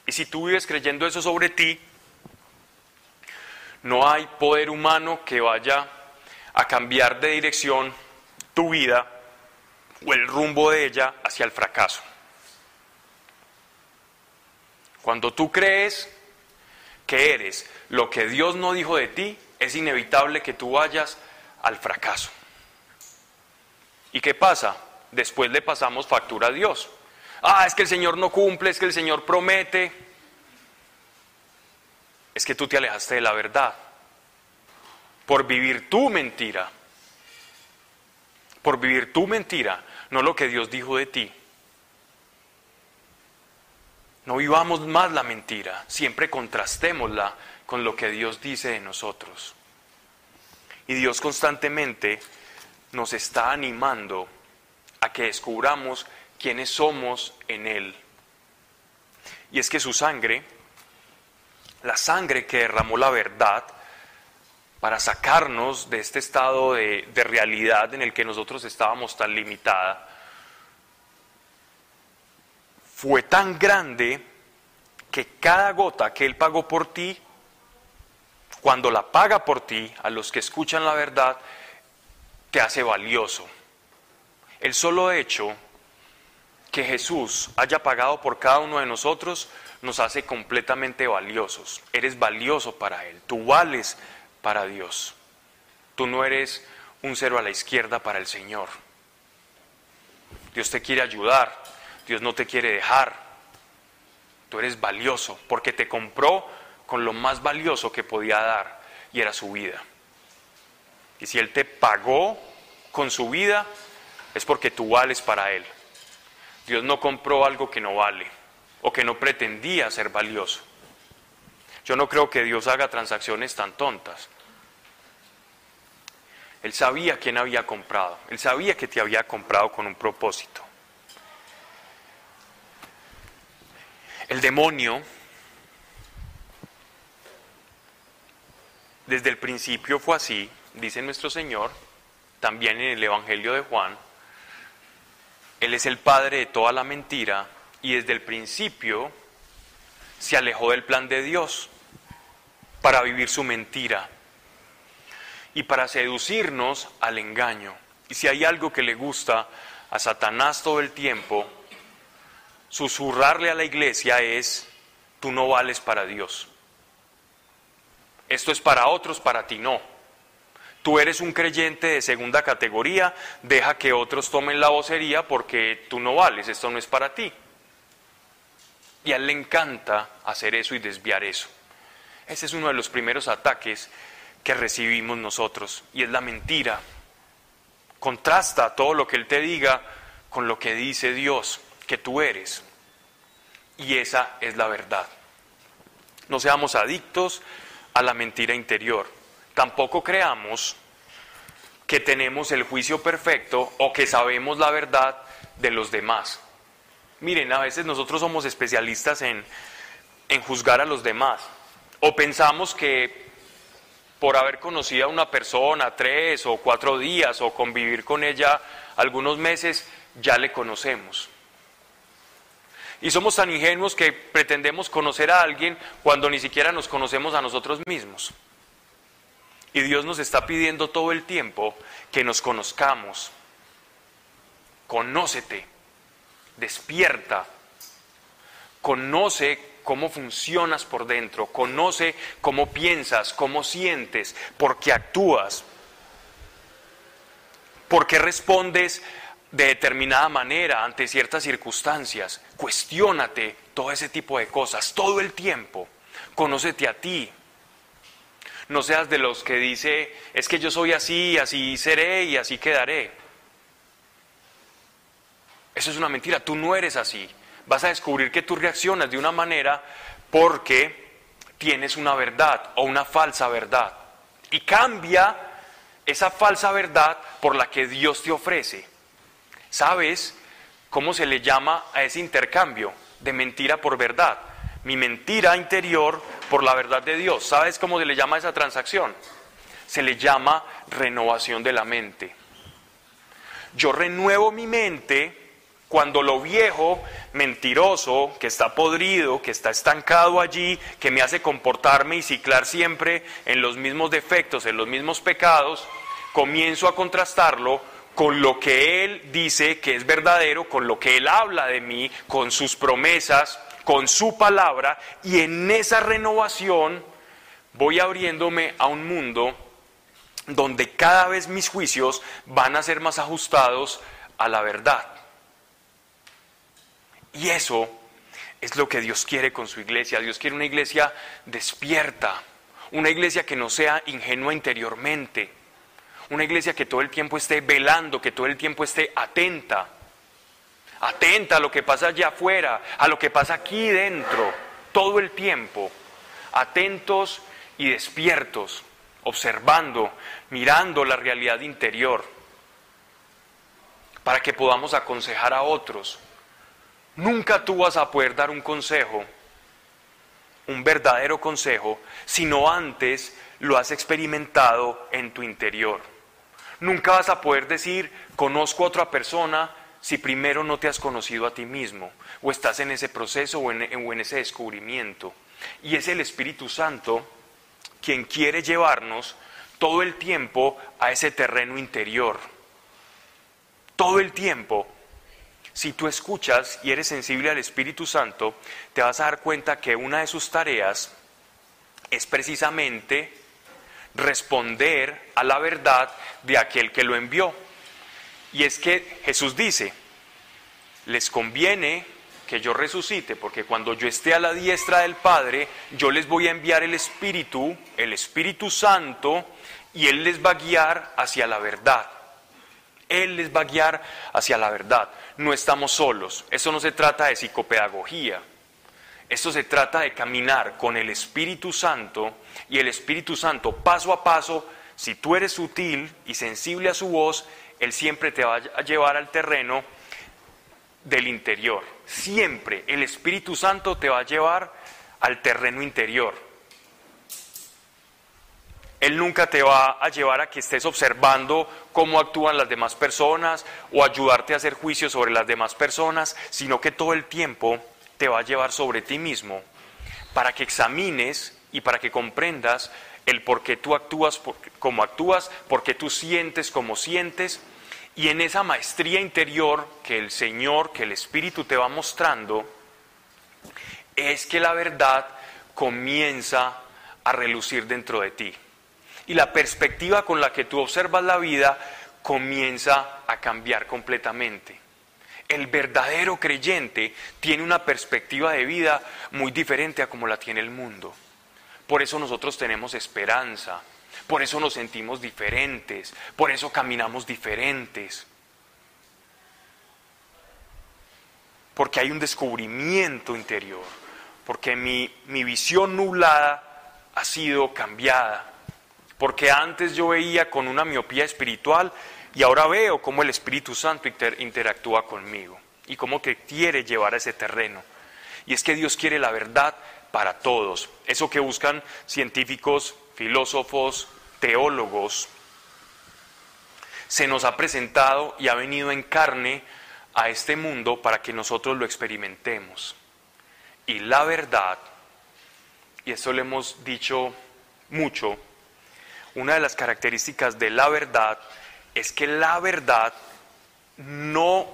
Y si tú vives creyendo eso sobre ti, no hay poder humano que vaya a cambiar de dirección tu vida o el rumbo de ella hacia el fracaso. Cuando tú crees que eres lo que Dios no dijo de ti, es inevitable que tú vayas al fracaso. ¿Y qué pasa? Después le pasamos factura a Dios. Ah, es que el Señor no cumple, es que el Señor promete. Es que tú te alejaste de la verdad. Por vivir tu mentira. Por vivir tu mentira, no lo que Dios dijo de ti. No vivamos más la mentira, siempre contrastémosla con lo que Dios dice de nosotros. Y Dios constantemente nos está animando a que descubramos quiénes somos en Él. Y es que su sangre, la sangre que derramó la verdad, para sacarnos de este estado de, de, realidad en el que nosotros estábamos tan limitada, fue tan grande que cada gota que Él pagó por ti, cuando la paga por ti, a los que escuchan la verdad, te hace valioso. El solo hecho que Jesús haya pagado por cada uno de nosotros nos hace completamente valiosos. Eres valioso para Él, tú vales para Dios. Tú no eres un cero a la izquierda para el Señor. Dios te quiere ayudar, Dios no te quiere dejar. Tú eres valioso porque te compró con lo más valioso que podía dar y era su vida. Y si Él te pagó con su vida, es porque tú vales para Él. Dios no compró algo que no vale o que no pretendía ser valioso. Yo no creo que Dios haga transacciones tan tontas. Él sabía quién había comprado. Él sabía que te había comprado con un propósito. El demonio, desde el principio fue así, dice nuestro Señor, también en el Evangelio de Juan. Él es el padre de toda la mentira y desde el principio se alejó del plan de Dios para vivir su mentira y para seducirnos al engaño. Y si hay algo que le gusta a Satanás todo el tiempo, susurrarle a la iglesia es, tú no vales para Dios. Esto es para otros, para ti no. Tú eres un creyente de segunda categoría, deja que otros tomen la vocería porque tú no vales, esto no es para ti. Y a él le encanta hacer eso y desviar eso. Ese es uno de los primeros ataques que recibimos nosotros y es la mentira. Contrasta todo lo que él te diga con lo que dice Dios que tú eres. Y esa es la verdad. No seamos adictos a la mentira interior. Tampoco creamos que tenemos el juicio perfecto o que sabemos la verdad de los demás. Miren, a veces nosotros somos especialistas en, en juzgar a los demás. O pensamos que por haber conocido a una persona tres o cuatro días o convivir con ella algunos meses, ya le conocemos. Y somos tan ingenuos que pretendemos conocer a alguien cuando ni siquiera nos conocemos a nosotros mismos. Y Dios nos está pidiendo todo el tiempo que nos conozcamos. Conócete, despierta, conoce cómo funcionas por dentro, conoce cómo piensas, cómo sientes, por qué actúas, por qué respondes de determinada manera ante ciertas circunstancias. Cuestiónate todo ese tipo de cosas todo el tiempo. Conócete a ti. No seas de los que dice, es que yo soy así, así seré y así quedaré. Eso es una mentira, tú no eres así. Vas a descubrir que tú reaccionas de una manera porque tienes una verdad o una falsa verdad. Y cambia esa falsa verdad por la que Dios te ofrece. ¿Sabes cómo se le llama a ese intercambio de mentira por verdad? Mi mentira interior por la verdad de Dios. ¿Sabes cómo se le llama esa transacción? Se le llama renovación de la mente. Yo renuevo mi mente cuando lo viejo, mentiroso, que está podrido, que está estancado allí, que me hace comportarme y ciclar siempre en los mismos defectos, en los mismos pecados, comienzo a contrastarlo con lo que Él dice que es verdadero, con lo que Él habla de mí, con sus promesas, con su palabra, y en esa renovación voy abriéndome a un mundo donde cada vez mis juicios van a ser más ajustados a la verdad. Y eso es lo que Dios quiere con su iglesia. Dios quiere una iglesia despierta, una iglesia que no sea ingenua interiormente una iglesia que todo el tiempo esté velando, que todo el tiempo esté atenta. Atenta a lo que pasa allá afuera, a lo que pasa aquí dentro, todo el tiempo. Atentos y despiertos, observando, mirando la realidad interior, para que podamos aconsejar a otros. Nunca tú vas a poder dar un consejo un verdadero consejo si no antes lo has experimentado en tu interior. Nunca vas a poder decir, conozco a otra persona si primero no te has conocido a ti mismo o estás en ese proceso o en, ese descubrimiento. Y es el Espíritu Santo quien quiere llevarnos todo el tiempo a ese terreno interior. Todo el tiempo. Si tú escuchas y eres sensible al Espíritu Santo, te vas a dar cuenta que una de sus tareas es precisamente responder a la verdad de aquel que lo envió. Y es que Jesús dice, les conviene que yo resucite, porque cuando yo esté a la diestra del Padre, yo les voy a enviar el Espíritu, el Espíritu Santo, y Él les va a guiar hacia la verdad. Él les va a guiar hacia la verdad. No estamos solos. Eso no se trata de psicopedagogía. Esto se trata de caminar con el Espíritu Santo y el Espíritu Santo paso a paso, si tú eres sutil y sensible a su voz, Él siempre te va a llevar al terreno del interior. Siempre el Espíritu Santo te va a llevar al terreno interior. Él nunca te va a llevar a que estés observando cómo actúan las demás personas o ayudarte a hacer juicio sobre las demás personas, sino que todo el tiempo te va a llevar sobre ti mismo para que examines y para que comprendas el por qué tú actúas como actúas, por qué tú sientes como sientes, y en esa maestría interior que el Señor, que el Espíritu te va mostrando, es que la verdad comienza a relucir dentro de ti. Y la perspectiva con la que tú observas la vida comienza a cambiar completamente. El verdadero creyente tiene una perspectiva de vida muy diferente a como la tiene el mundo. Por eso nosotros tenemos esperanza, por eso nos sentimos diferentes, por eso caminamos diferentes. Porque hay un descubrimiento interior, porque mi, mi visión nublada ha sido cambiada, porque antes yo veía con una miopía espiritual y ahora veo cómo el Espíritu Santo interactúa conmigo y cómo que quiere llevar a ese terreno. Y es que Dios quiere la verdad para todos. Eso que buscan científicos, filósofos, teólogos, se nos ha presentado y ha venido en carne a este mundo para que nosotros lo experimentemos. Y la verdad, y eso lo hemos dicho mucho, una de las características de la verdad es que la verdad no,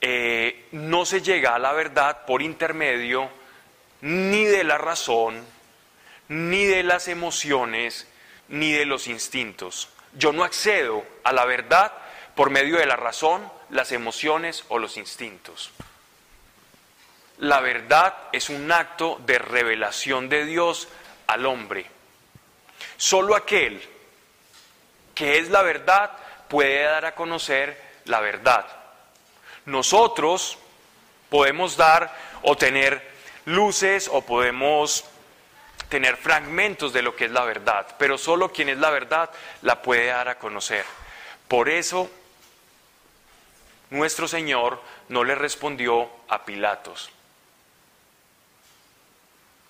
eh, no se llega a la verdad por intermedio ni de la razón, ni de las emociones, ni de los instintos. Yo no accedo a la verdad por medio de la razón, las emociones o los instintos. La verdad es un acto de revelación de Dios al hombre. Solo aquel que es la verdad, puede dar a conocer la verdad. Nosotros podemos dar o tener luces o podemos tener fragmentos de lo que es la verdad, pero solo quien es la verdad la puede dar a conocer. Por eso nuestro Señor no le respondió a Pilatos,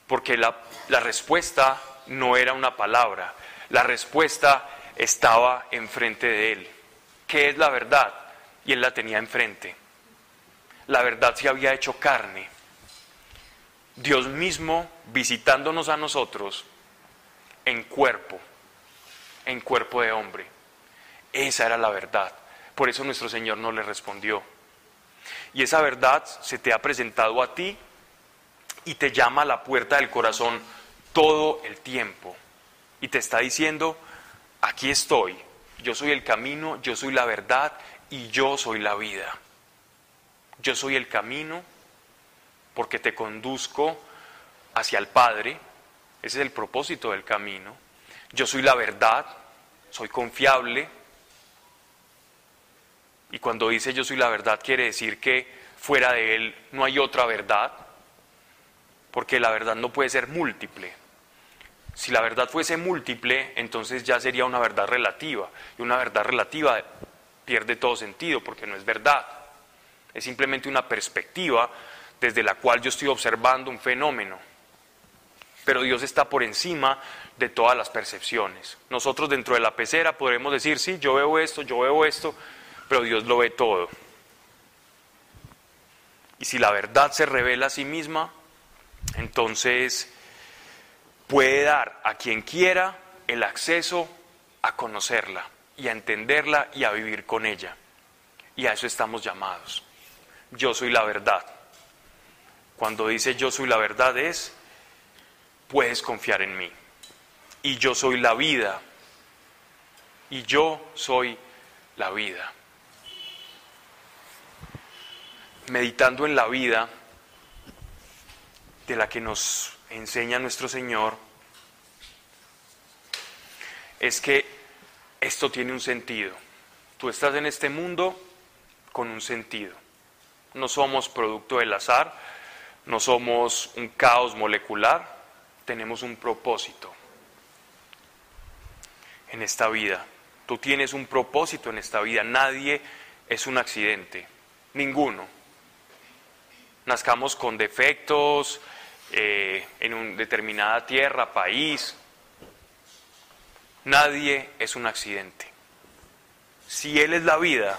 porque la, respuesta no era una palabra, la respuesta estaba enfrente de él. ¿Qué es la verdad? Y él la tenía enfrente. La verdad se había hecho carne. Dios mismo visitándonos a nosotros en cuerpo, en cuerpo de hombre. Esa era la verdad. Por eso nuestro Señor no le respondió. Y esa verdad se te ha presentado a ti y te llama a la puerta del corazón todo el tiempo. Y te está diciendo, aquí estoy, yo soy el camino, yo soy la verdad y yo soy la vida. Yo soy el camino porque te conduzco hacia el Padre, ese es el propósito del camino. Yo soy la verdad, soy confiable. Y cuando dice yo soy la verdad quiere decir que fuera de Él no hay otra verdad, porque la verdad no puede ser múltiple. Si la verdad fuese múltiple, entonces ya sería una verdad relativa. Y una verdad relativa pierde todo sentido porque no es verdad. Es simplemente una perspectiva desde la cual yo estoy observando un fenómeno. pero Dios está por encima de todas las percepciones. Nosotros dentro de la pecera podremos decir, sí, yo veo esto, yo veo esto, pero Dios lo ve todo. Y si la verdad se revela a sí misma, entonces puede dar a quien quiera el acceso a conocerla y a entenderla y a vivir con ella. Y a eso estamos llamados. Yo soy la verdad. Cuando dice yo soy la verdad es, puedes confiar en mí. Y yo soy la vida. Y yo soy la vida. Meditando en la vida de la que nos enseña nuestro Señor, es que esto tiene un sentido. Tú estás en este mundo con un sentido. No somos producto del azar, no somos un caos molecular, tenemos un propósito en esta vida. Tú tienes un propósito en esta vida. Nadie es un accidente, ninguno. Nazcamos con defectos eh, en una determinada tierra, país. Nadie es un accidente. Si Él es la vida,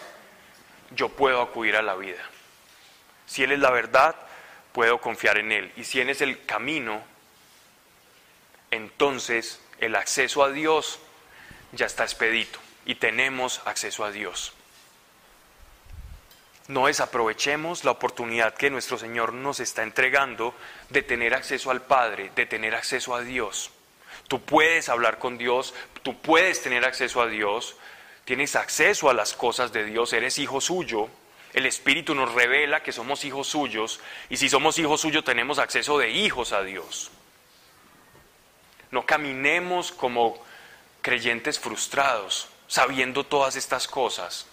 yo puedo acudir a la vida. Si Él es la verdad, puedo confiar en Él. Y si Él es el camino, entonces el acceso a Dios ya está expedito y tenemos acceso a Dios. No desaprovechemos la oportunidad que nuestro Señor nos está entregando de tener acceso al Padre, de tener acceso a Dios. Tú puedes hablar con Dios, tú puedes tener acceso a Dios, tienes acceso a las cosas de Dios, eres hijo suyo. El Espíritu nos revela que somos hijos suyos y si somos hijos suyos tenemos acceso de hijos a Dios. No caminemos como creyentes frustrados, sabiendo todas estas cosas.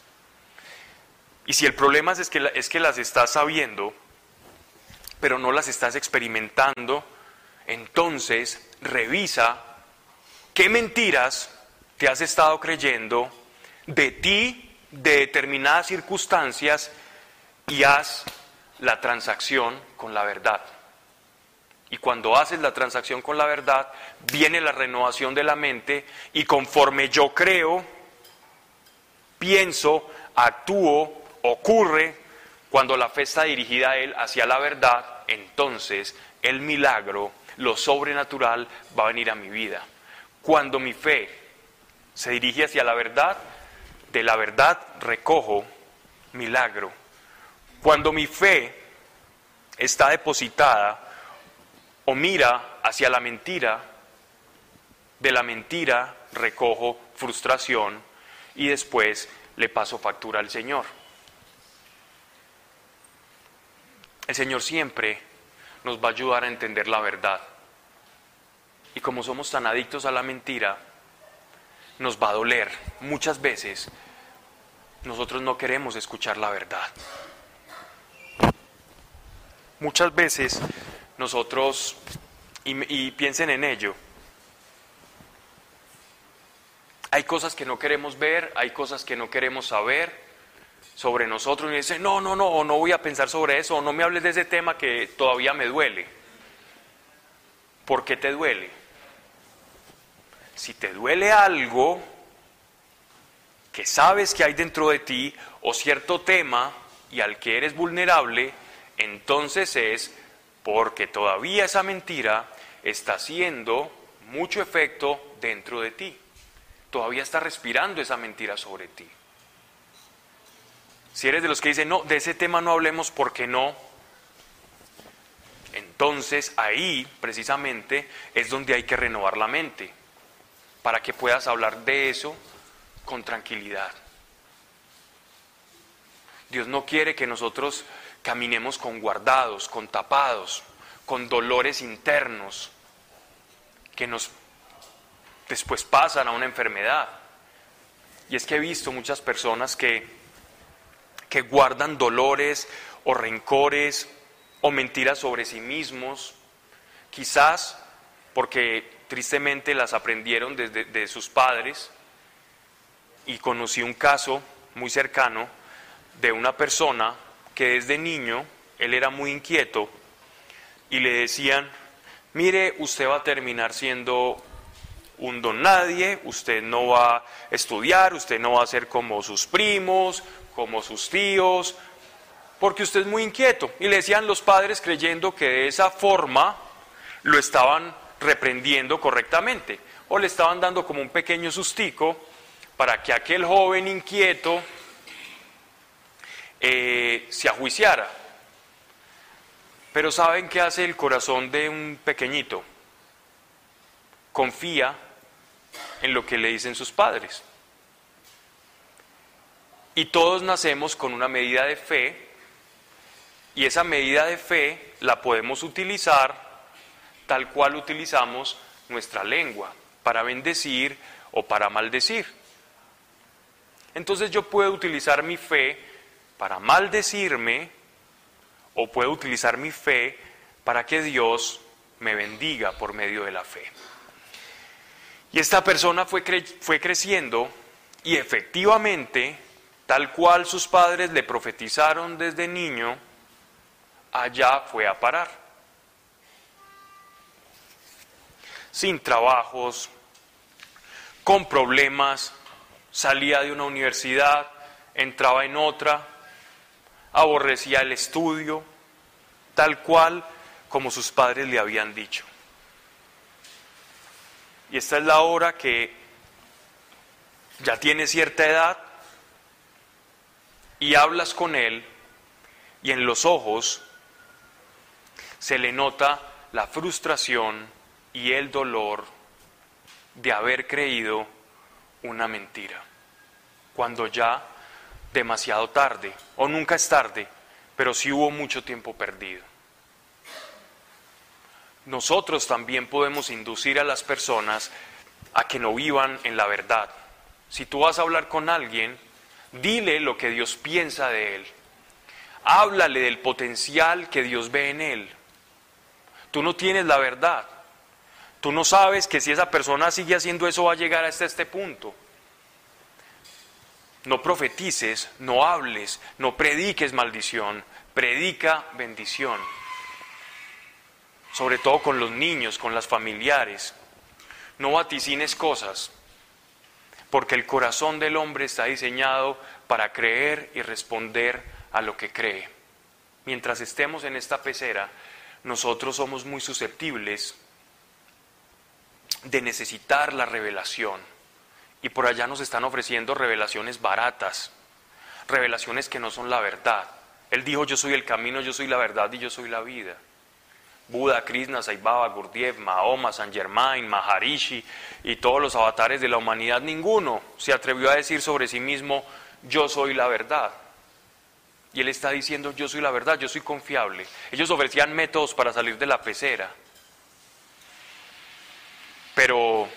Y si el problema es que, es que las estás sabiendo, pero no las estás experimentando, entonces revisa qué mentiras te has estado creyendo de ti, de determinadas circunstancias, y haz la transacción con la verdad. Y cuando haces la transacción con la verdad, viene la renovación de la mente y conforme yo creo, pienso, actúo, ocurre, cuando la fe está dirigida a Él hacia la verdad, entonces el milagro, lo sobrenatural, va a venir a mi vida. Cuando mi fe se dirige hacia la verdad, de la verdad recojo milagro. Cuando mi fe está depositada o mira hacia la mentira, de la mentira recojo frustración y después le paso factura al Señor. El Señor siempre nos va a ayudar a entender la verdad. Y como somos tan adictos a la mentira, nos va a doler. Muchas veces nosotros no queremos escuchar la verdad. Muchas veces nosotros, y, piensen en ello, hay cosas que no queremos ver, hay cosas que no queremos saber sobre nosotros y dicen, no, no, no, no voy a pensar sobre eso, o no me hables de ese tema que todavía me duele. ¿Por qué te duele? Si te duele algo que sabes que hay dentro de ti o cierto tema y al que eres vulnerable, entonces es porque todavía esa mentira está haciendo mucho efecto dentro de ti. Todavía está respirando esa mentira sobre ti. Si eres de los que dicen, no, de ese tema no hablemos porque no, entonces ahí precisamente es donde hay que renovar la mente, para que puedas hablar de eso con tranquilidad. Dios no quiere que nosotros caminemos con guardados, con tapados, con dolores internos que nos después pasan a una enfermedad. Y es que he visto muchas personas que, que guardan dolores o rencores o mentiras sobre sí mismos, quizás porque tristemente las aprendieron desde de sus padres. Y conocí un caso muy cercano de una persona que desde niño él era muy inquieto y le decían mire, usted va a terminar siendo un don nadie, usted no va a estudiar, usted no va a ser como sus primos, como sus tíos, porque usted es muy inquieto. Y le decían los padres creyendo que de esa forma lo estaban reprendiendo correctamente, o le estaban dando como un pequeño sustico para que aquel joven inquieto eh, se ajuiciara. Pero ¿saben qué hace el corazón de un pequeñito? Confía en lo que le dicen sus padres. Y todos nacemos con una medida de fe y esa medida de fe la podemos utilizar tal cual utilizamos nuestra lengua para bendecir o para maldecir. Entonces yo puedo utilizar mi fe para maldecirme o puedo utilizar mi fe para que Dios me bendiga por medio de la fe. Y esta persona fue, fue creciendo y efectivamente, tal cual sus padres le profetizaron desde niño, allá fue a parar. Sin trabajos, con problemas, salía de una universidad, entraba en otra, aborrecía el estudio, tal cual como sus padres le habían dicho. Y esta es la hora que ya tiene cierta edad y hablas con él y en los ojos se le nota la frustración y el dolor de haber creído una mentira, cuando ya demasiado tarde, o nunca es tarde, pero sí hubo mucho tiempo perdido nosotros también podemos inducir a las personas a que no vivan en la verdad. Si tú vas a hablar con alguien, dile lo que Dios piensa de él. Háblale del potencial que Dios ve en él. Tú no tienes la verdad. Tú no sabes que si esa persona sigue haciendo eso va a llegar hasta este punto. No profetices, no hables, no prediques maldición, predica bendición sobre todo con los niños, con las familiares. No vaticines cosas, porque el corazón del hombre está diseñado para creer y responder a lo que cree. Mientras estemos en esta pecera, nosotros somos muy susceptibles de necesitar la revelación. Y por allá nos están ofreciendo revelaciones baratas, revelaciones que no son la verdad. Él dijo, yo soy el camino, yo soy la verdad y yo soy la vida. Buda, Krishna, Saibaba, Gurdjieff, Mahoma, San Germain, Maharishi y todos los avatares de la humanidad, ninguno se atrevió a decir sobre sí mismo, yo soy la verdad. Y él está diciendo, yo soy la verdad, yo soy confiable. Ellos ofrecían métodos para salir de la pecera, pero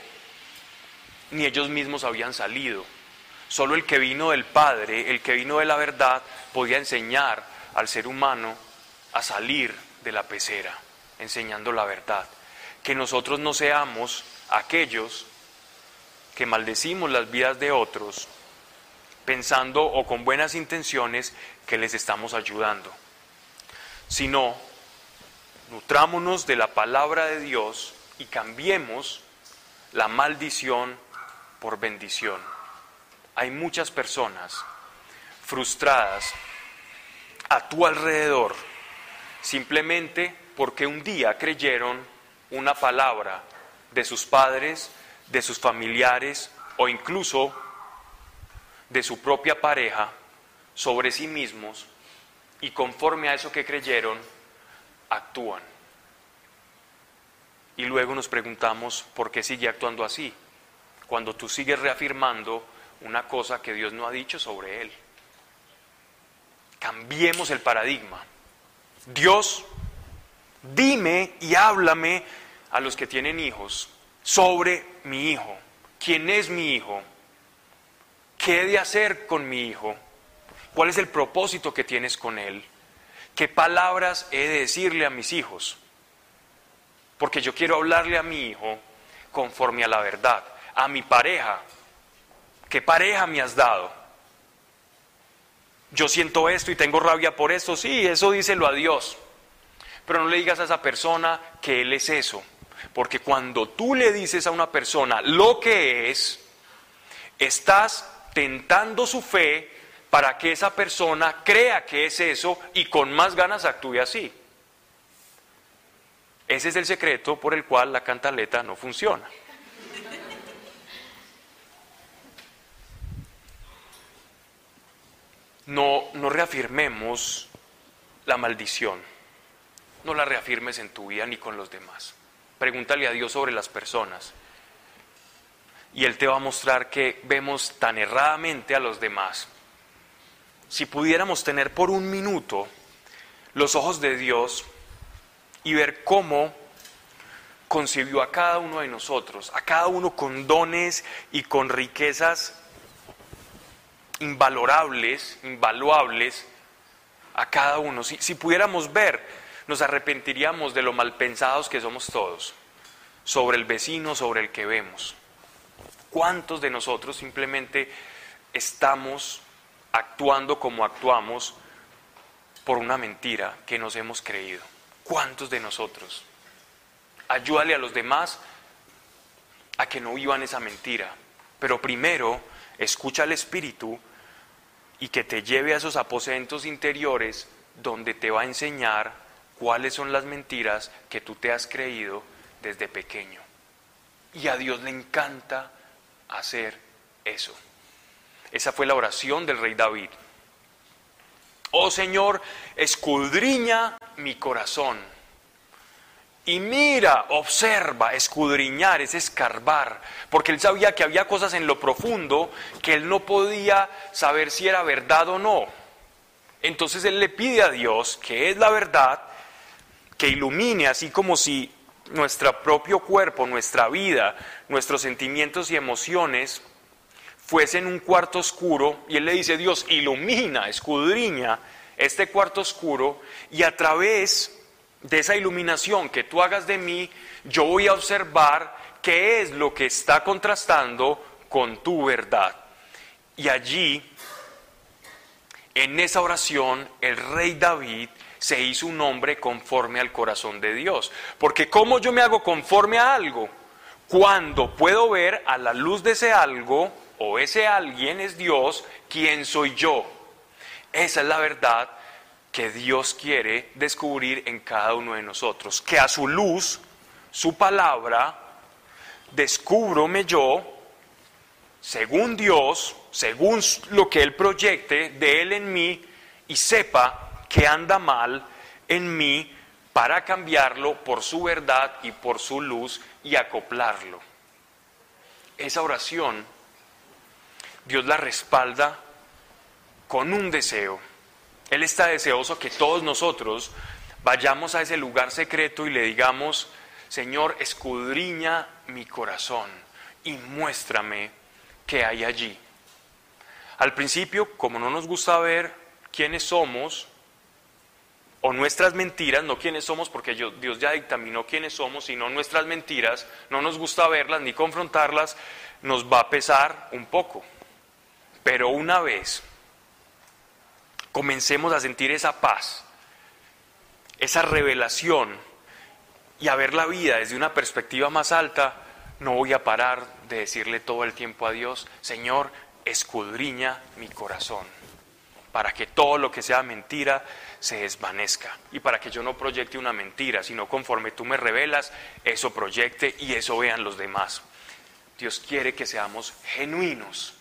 ni ellos mismos habían salido. Solo el que vino del Padre, el que vino de la verdad, podía enseñar al ser humano a salir de la pecera enseñando la verdad. Que nosotros no seamos aquellos que maldecimos las vidas de otros pensando o con buenas intenciones que les estamos ayudando, sino nutrámonos de la palabra de Dios y cambiemos la maldición por bendición. Hay muchas personas frustradas a tu alrededor simplemente porque un día creyeron una palabra de sus padres, de sus familiares o incluso de su propia pareja sobre sí mismos y conforme a eso que creyeron, actúan. Y luego nos preguntamos por qué sigue actuando así, cuando tú sigues reafirmando una cosa que Dios no ha dicho sobre él. Cambiemos el paradigma. Dios dime y háblame a los que tienen hijos sobre mi hijo. ¿Quién es mi hijo? ¿Qué he de hacer con mi hijo? ¿Cuál es el propósito que tienes con él? ¿Qué palabras he de decirle a mis hijos? Porque yo quiero hablarle a mi hijo conforme a la verdad, a mi pareja. ¿Qué pareja me has dado? Yo siento esto y tengo rabia por esto, sí, eso díselo a Dios. Pero no le digas a esa persona que Él es eso. Porque cuando tú le dices a una persona lo que es, estás tentando su fe para que esa persona crea que es eso y con más ganas actúe así. Ese es el secreto por el cual la cantaleta no funciona. No, no reafirmemos la maldición. No la reafirmes en tu vida ni con los demás. Pregúntale a Dios sobre las personas. Y Él te va a mostrar que vemos tan erradamente a los demás si pudiéramos tener por un minuto los ojos de Dios y ver cómo concibió a cada uno de nosotros, a cada uno con dones y con riquezas invalorables, invaluables, a cada uno. Si, si pudiéramos ver, nos arrepentiríamos de lo mal pensados que somos todos, sobre el vecino, sobre el que vemos. ¿Cuántos de nosotros simplemente estamos actuando como actuamos por una mentira que nos hemos creído. ¿Cuántos de nosotros? Ayúdale a los demás a que no vivan esa mentira. Pero primero, escucha al Espíritu y que te lleve a esos aposentos interiores donde te va a enseñar cuáles son las mentiras que tú te has creído desde pequeño. Y a Dios le encanta hacer eso. Esa fue la oración del rey David. Oh Señor, escudriña mi corazón. Y mira, observa, escudriñar es escarbar, porque él sabía que había cosas en lo profundo que él no podía saber si era verdad o no. Entonces él le pide a Dios, que es la verdad, que ilumine, así como si nuestro propio cuerpo, nuestra vida, nuestros sentimientos y emociones fuese en un cuarto oscuro y él le dice, Dios, ilumina, escudriña este cuarto oscuro y a través de esa iluminación que tú hagas de mí, yo voy a observar qué es lo que está contrastando con tu verdad. Y allí, en esa oración, el rey David se hizo un hombre conforme al corazón de Dios. Porque ¿cómo yo me hago conforme a algo? Cuando puedo ver a la luz de ese algo o ese alguien es Dios, ¿quién soy yo? Esa es la verdad que Dios quiere descubrir en cada uno de nosotros, que a su luz, su palabra, descúbrome yo, según Dios, según lo que Él proyecte de Él en mí, y sepa que anda mal en mí para cambiarlo por su verdad y por su luz y acoplarlo. Esa oración Dios la respalda con un deseo. Él está deseoso que todos nosotros vayamos a ese lugar secreto y le digamos, Señor, escudriña mi corazón y muéstrame qué hay allí. Al principio, como no nos gusta ver quiénes somos, o nuestras mentiras, no quiénes somos, porque Dios ya dictaminó quiénes somos, sino nuestras mentiras, no nos gusta verlas ni confrontarlas, nos va a pesar un poco. Pero una vez comencemos a sentir esa paz, esa revelación y a ver la vida desde una perspectiva más alta, no voy a parar de decirle todo el tiempo a Dios, Señor, escudriña mi corazón, para que todo lo que sea mentira se desvanezca y para que yo no proyecte una mentira, sino conforme tú me revelas, eso proyecte y eso vean los demás. Dios quiere que seamos genuinos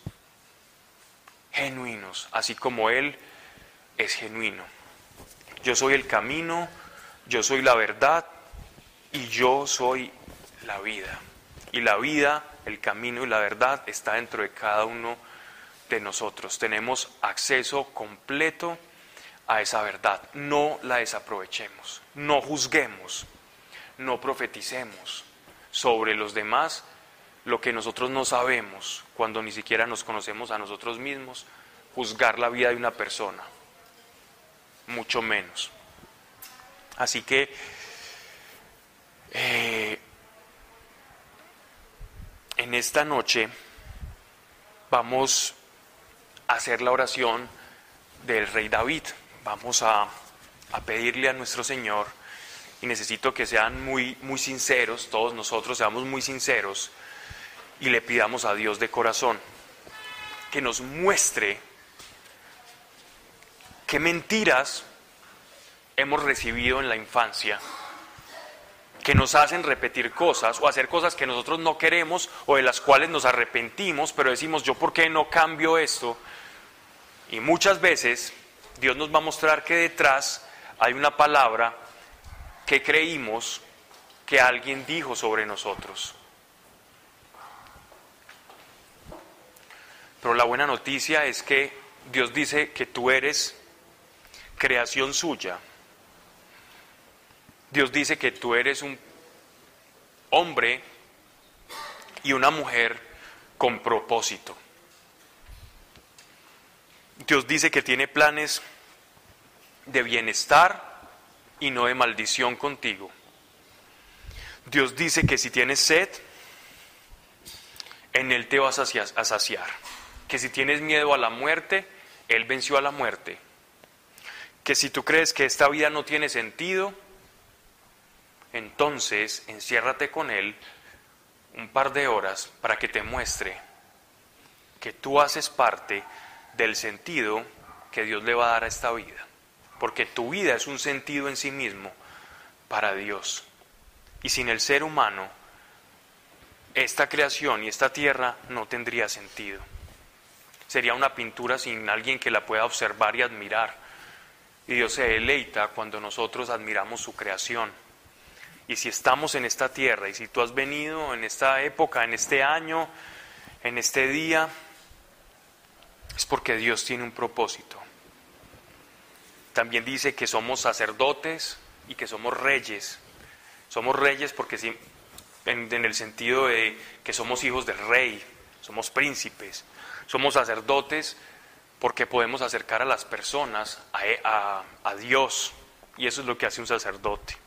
genuinos, así como Él es genuino. Yo soy el camino, yo soy la verdad y yo soy la vida. Y la vida, el camino y la verdad está dentro de cada uno de nosotros. Tenemos acceso completo a esa verdad. No la desaprovechemos, no juzguemos, no profeticemos sobre los demás lo que nosotros no sabemos cuando ni siquiera nos conocemos a nosotros mismos, juzgar la vida de una persona, mucho menos. Así que eh, en esta noche vamos a hacer la oración del rey David. Vamos a, a pedirle a nuestro Señor y necesito que sean muy, muy sinceros, todos nosotros seamos muy sinceros y le pidamos a Dios de corazón que nos muestre qué mentiras hemos recibido en la infancia que nos hacen repetir cosas o hacer cosas que nosotros no queremos o de las cuales nos arrepentimos, pero decimos, yo por qué no cambio esto. Y muchas veces Dios nos va a mostrar que detrás hay una palabra que creímos que alguien dijo sobre nosotros. Pero la buena noticia es que Dios dice que tú eres creación suya. Dios dice que tú eres un hombre y una mujer con propósito. Dios dice que tiene planes de bienestar y no de maldición contigo. Dios dice que si tienes sed, en Él te vas a saciar. Que si tienes miedo a la muerte, Él venció a la muerte. Que si tú crees que esta vida no tiene sentido, entonces enciérrate con Él un par de horas para que te muestre que tú haces parte del sentido que Dios le va a dar a esta vida. Porque tu vida es un sentido en sí mismo para Dios. Y sin el ser humano, esta creación y esta tierra no tendría sentido. Sería una pintura sin alguien que la pueda observar y admirar. Y Dios se deleita cuando nosotros admiramos su creación. Y si estamos en esta tierra y si tú has venido en esta época, en este año, en este día, es porque Dios tiene un propósito. También dice que somos sacerdotes y que somos reyes. Somos reyes porque en, el sentido de que somos hijos del rey, somos príncipes. Somos sacerdotes porque podemos acercar a las personas a, a Dios. Y eso es lo que hace un sacerdote.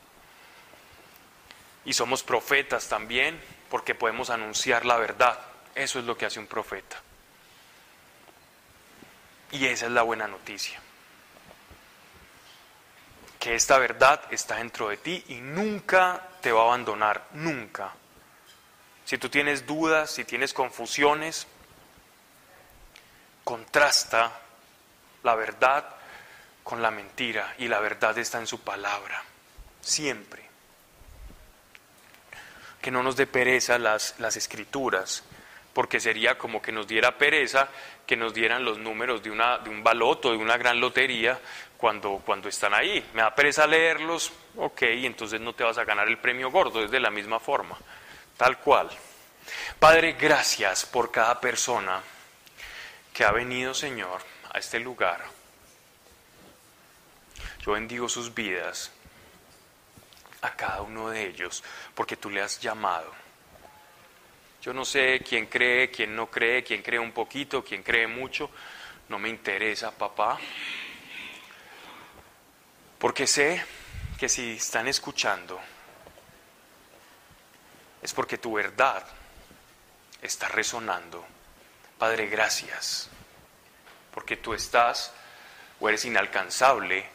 Y somos profetas también porque podemos anunciar la verdad. Eso es lo que hace un profeta. Y esa es la buena noticia. Que esta verdad está dentro de ti y nunca te va a abandonar, nunca. Si tú tienes dudas, si tienes confusiones, contrasta la verdad con la mentira y la verdad está en su palabra, siempre que no nos dé pereza las, las escrituras, porque sería como que nos diera pereza que nos dieran los números de, una, de un baloto, de una gran lotería, cuando, cuando están ahí. Me da pereza leerlos, ok, entonces no te vas a ganar el premio gordo, es de la misma forma, tal cual. Padre, gracias por cada persona que ha venido, Señor, a este lugar. Yo bendigo sus vidas a cada uno de ellos, porque tú le has llamado. Yo no sé quién cree, quién no cree, quién cree un poquito, quién cree mucho, no me interesa, papá, porque sé que si están escuchando, es porque tu verdad está resonando. Padre, gracias, porque tú estás o eres inalcanzable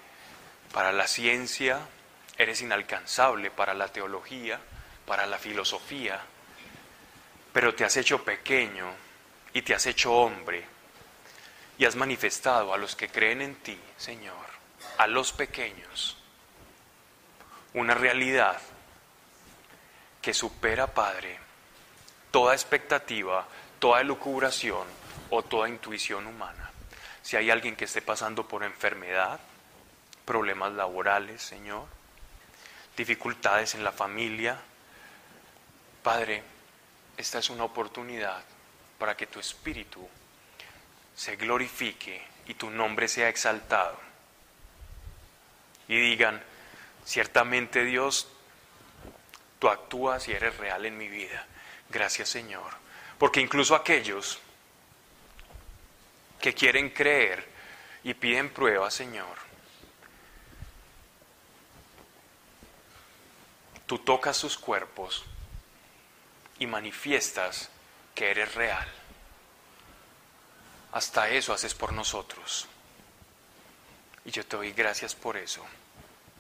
para la ciencia, Eres inalcanzable para la teología, para la filosofía, pero te has hecho pequeño y te has hecho hombre y has manifestado a los que creen en ti, Señor, a los pequeños, una realidad que supera, Padre, toda expectativa, toda elucubración o toda intuición humana. Si hay alguien que esté pasando por enfermedad, problemas laborales, Señor, dificultades en la familia. Padre, esta es una oportunidad para que tu espíritu se glorifique y tu nombre sea exaltado. Y digan, ciertamente Dios, tú actúas y eres real en mi vida. Gracias Señor. Porque incluso aquellos que quieren creer y piden pruebas, Señor, tú tocas sus cuerpos y manifiestas que eres real. Hasta eso haces por nosotros. Y yo te doy gracias por eso,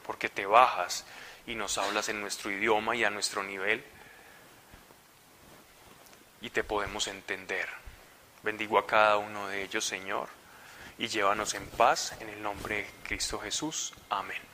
porque te bajas y nos hablas en nuestro idioma y a nuestro nivel y te podemos entender. Bendigo a cada uno de ellos, Señor, y llévanos en paz en el nombre de Cristo Jesús. Amén.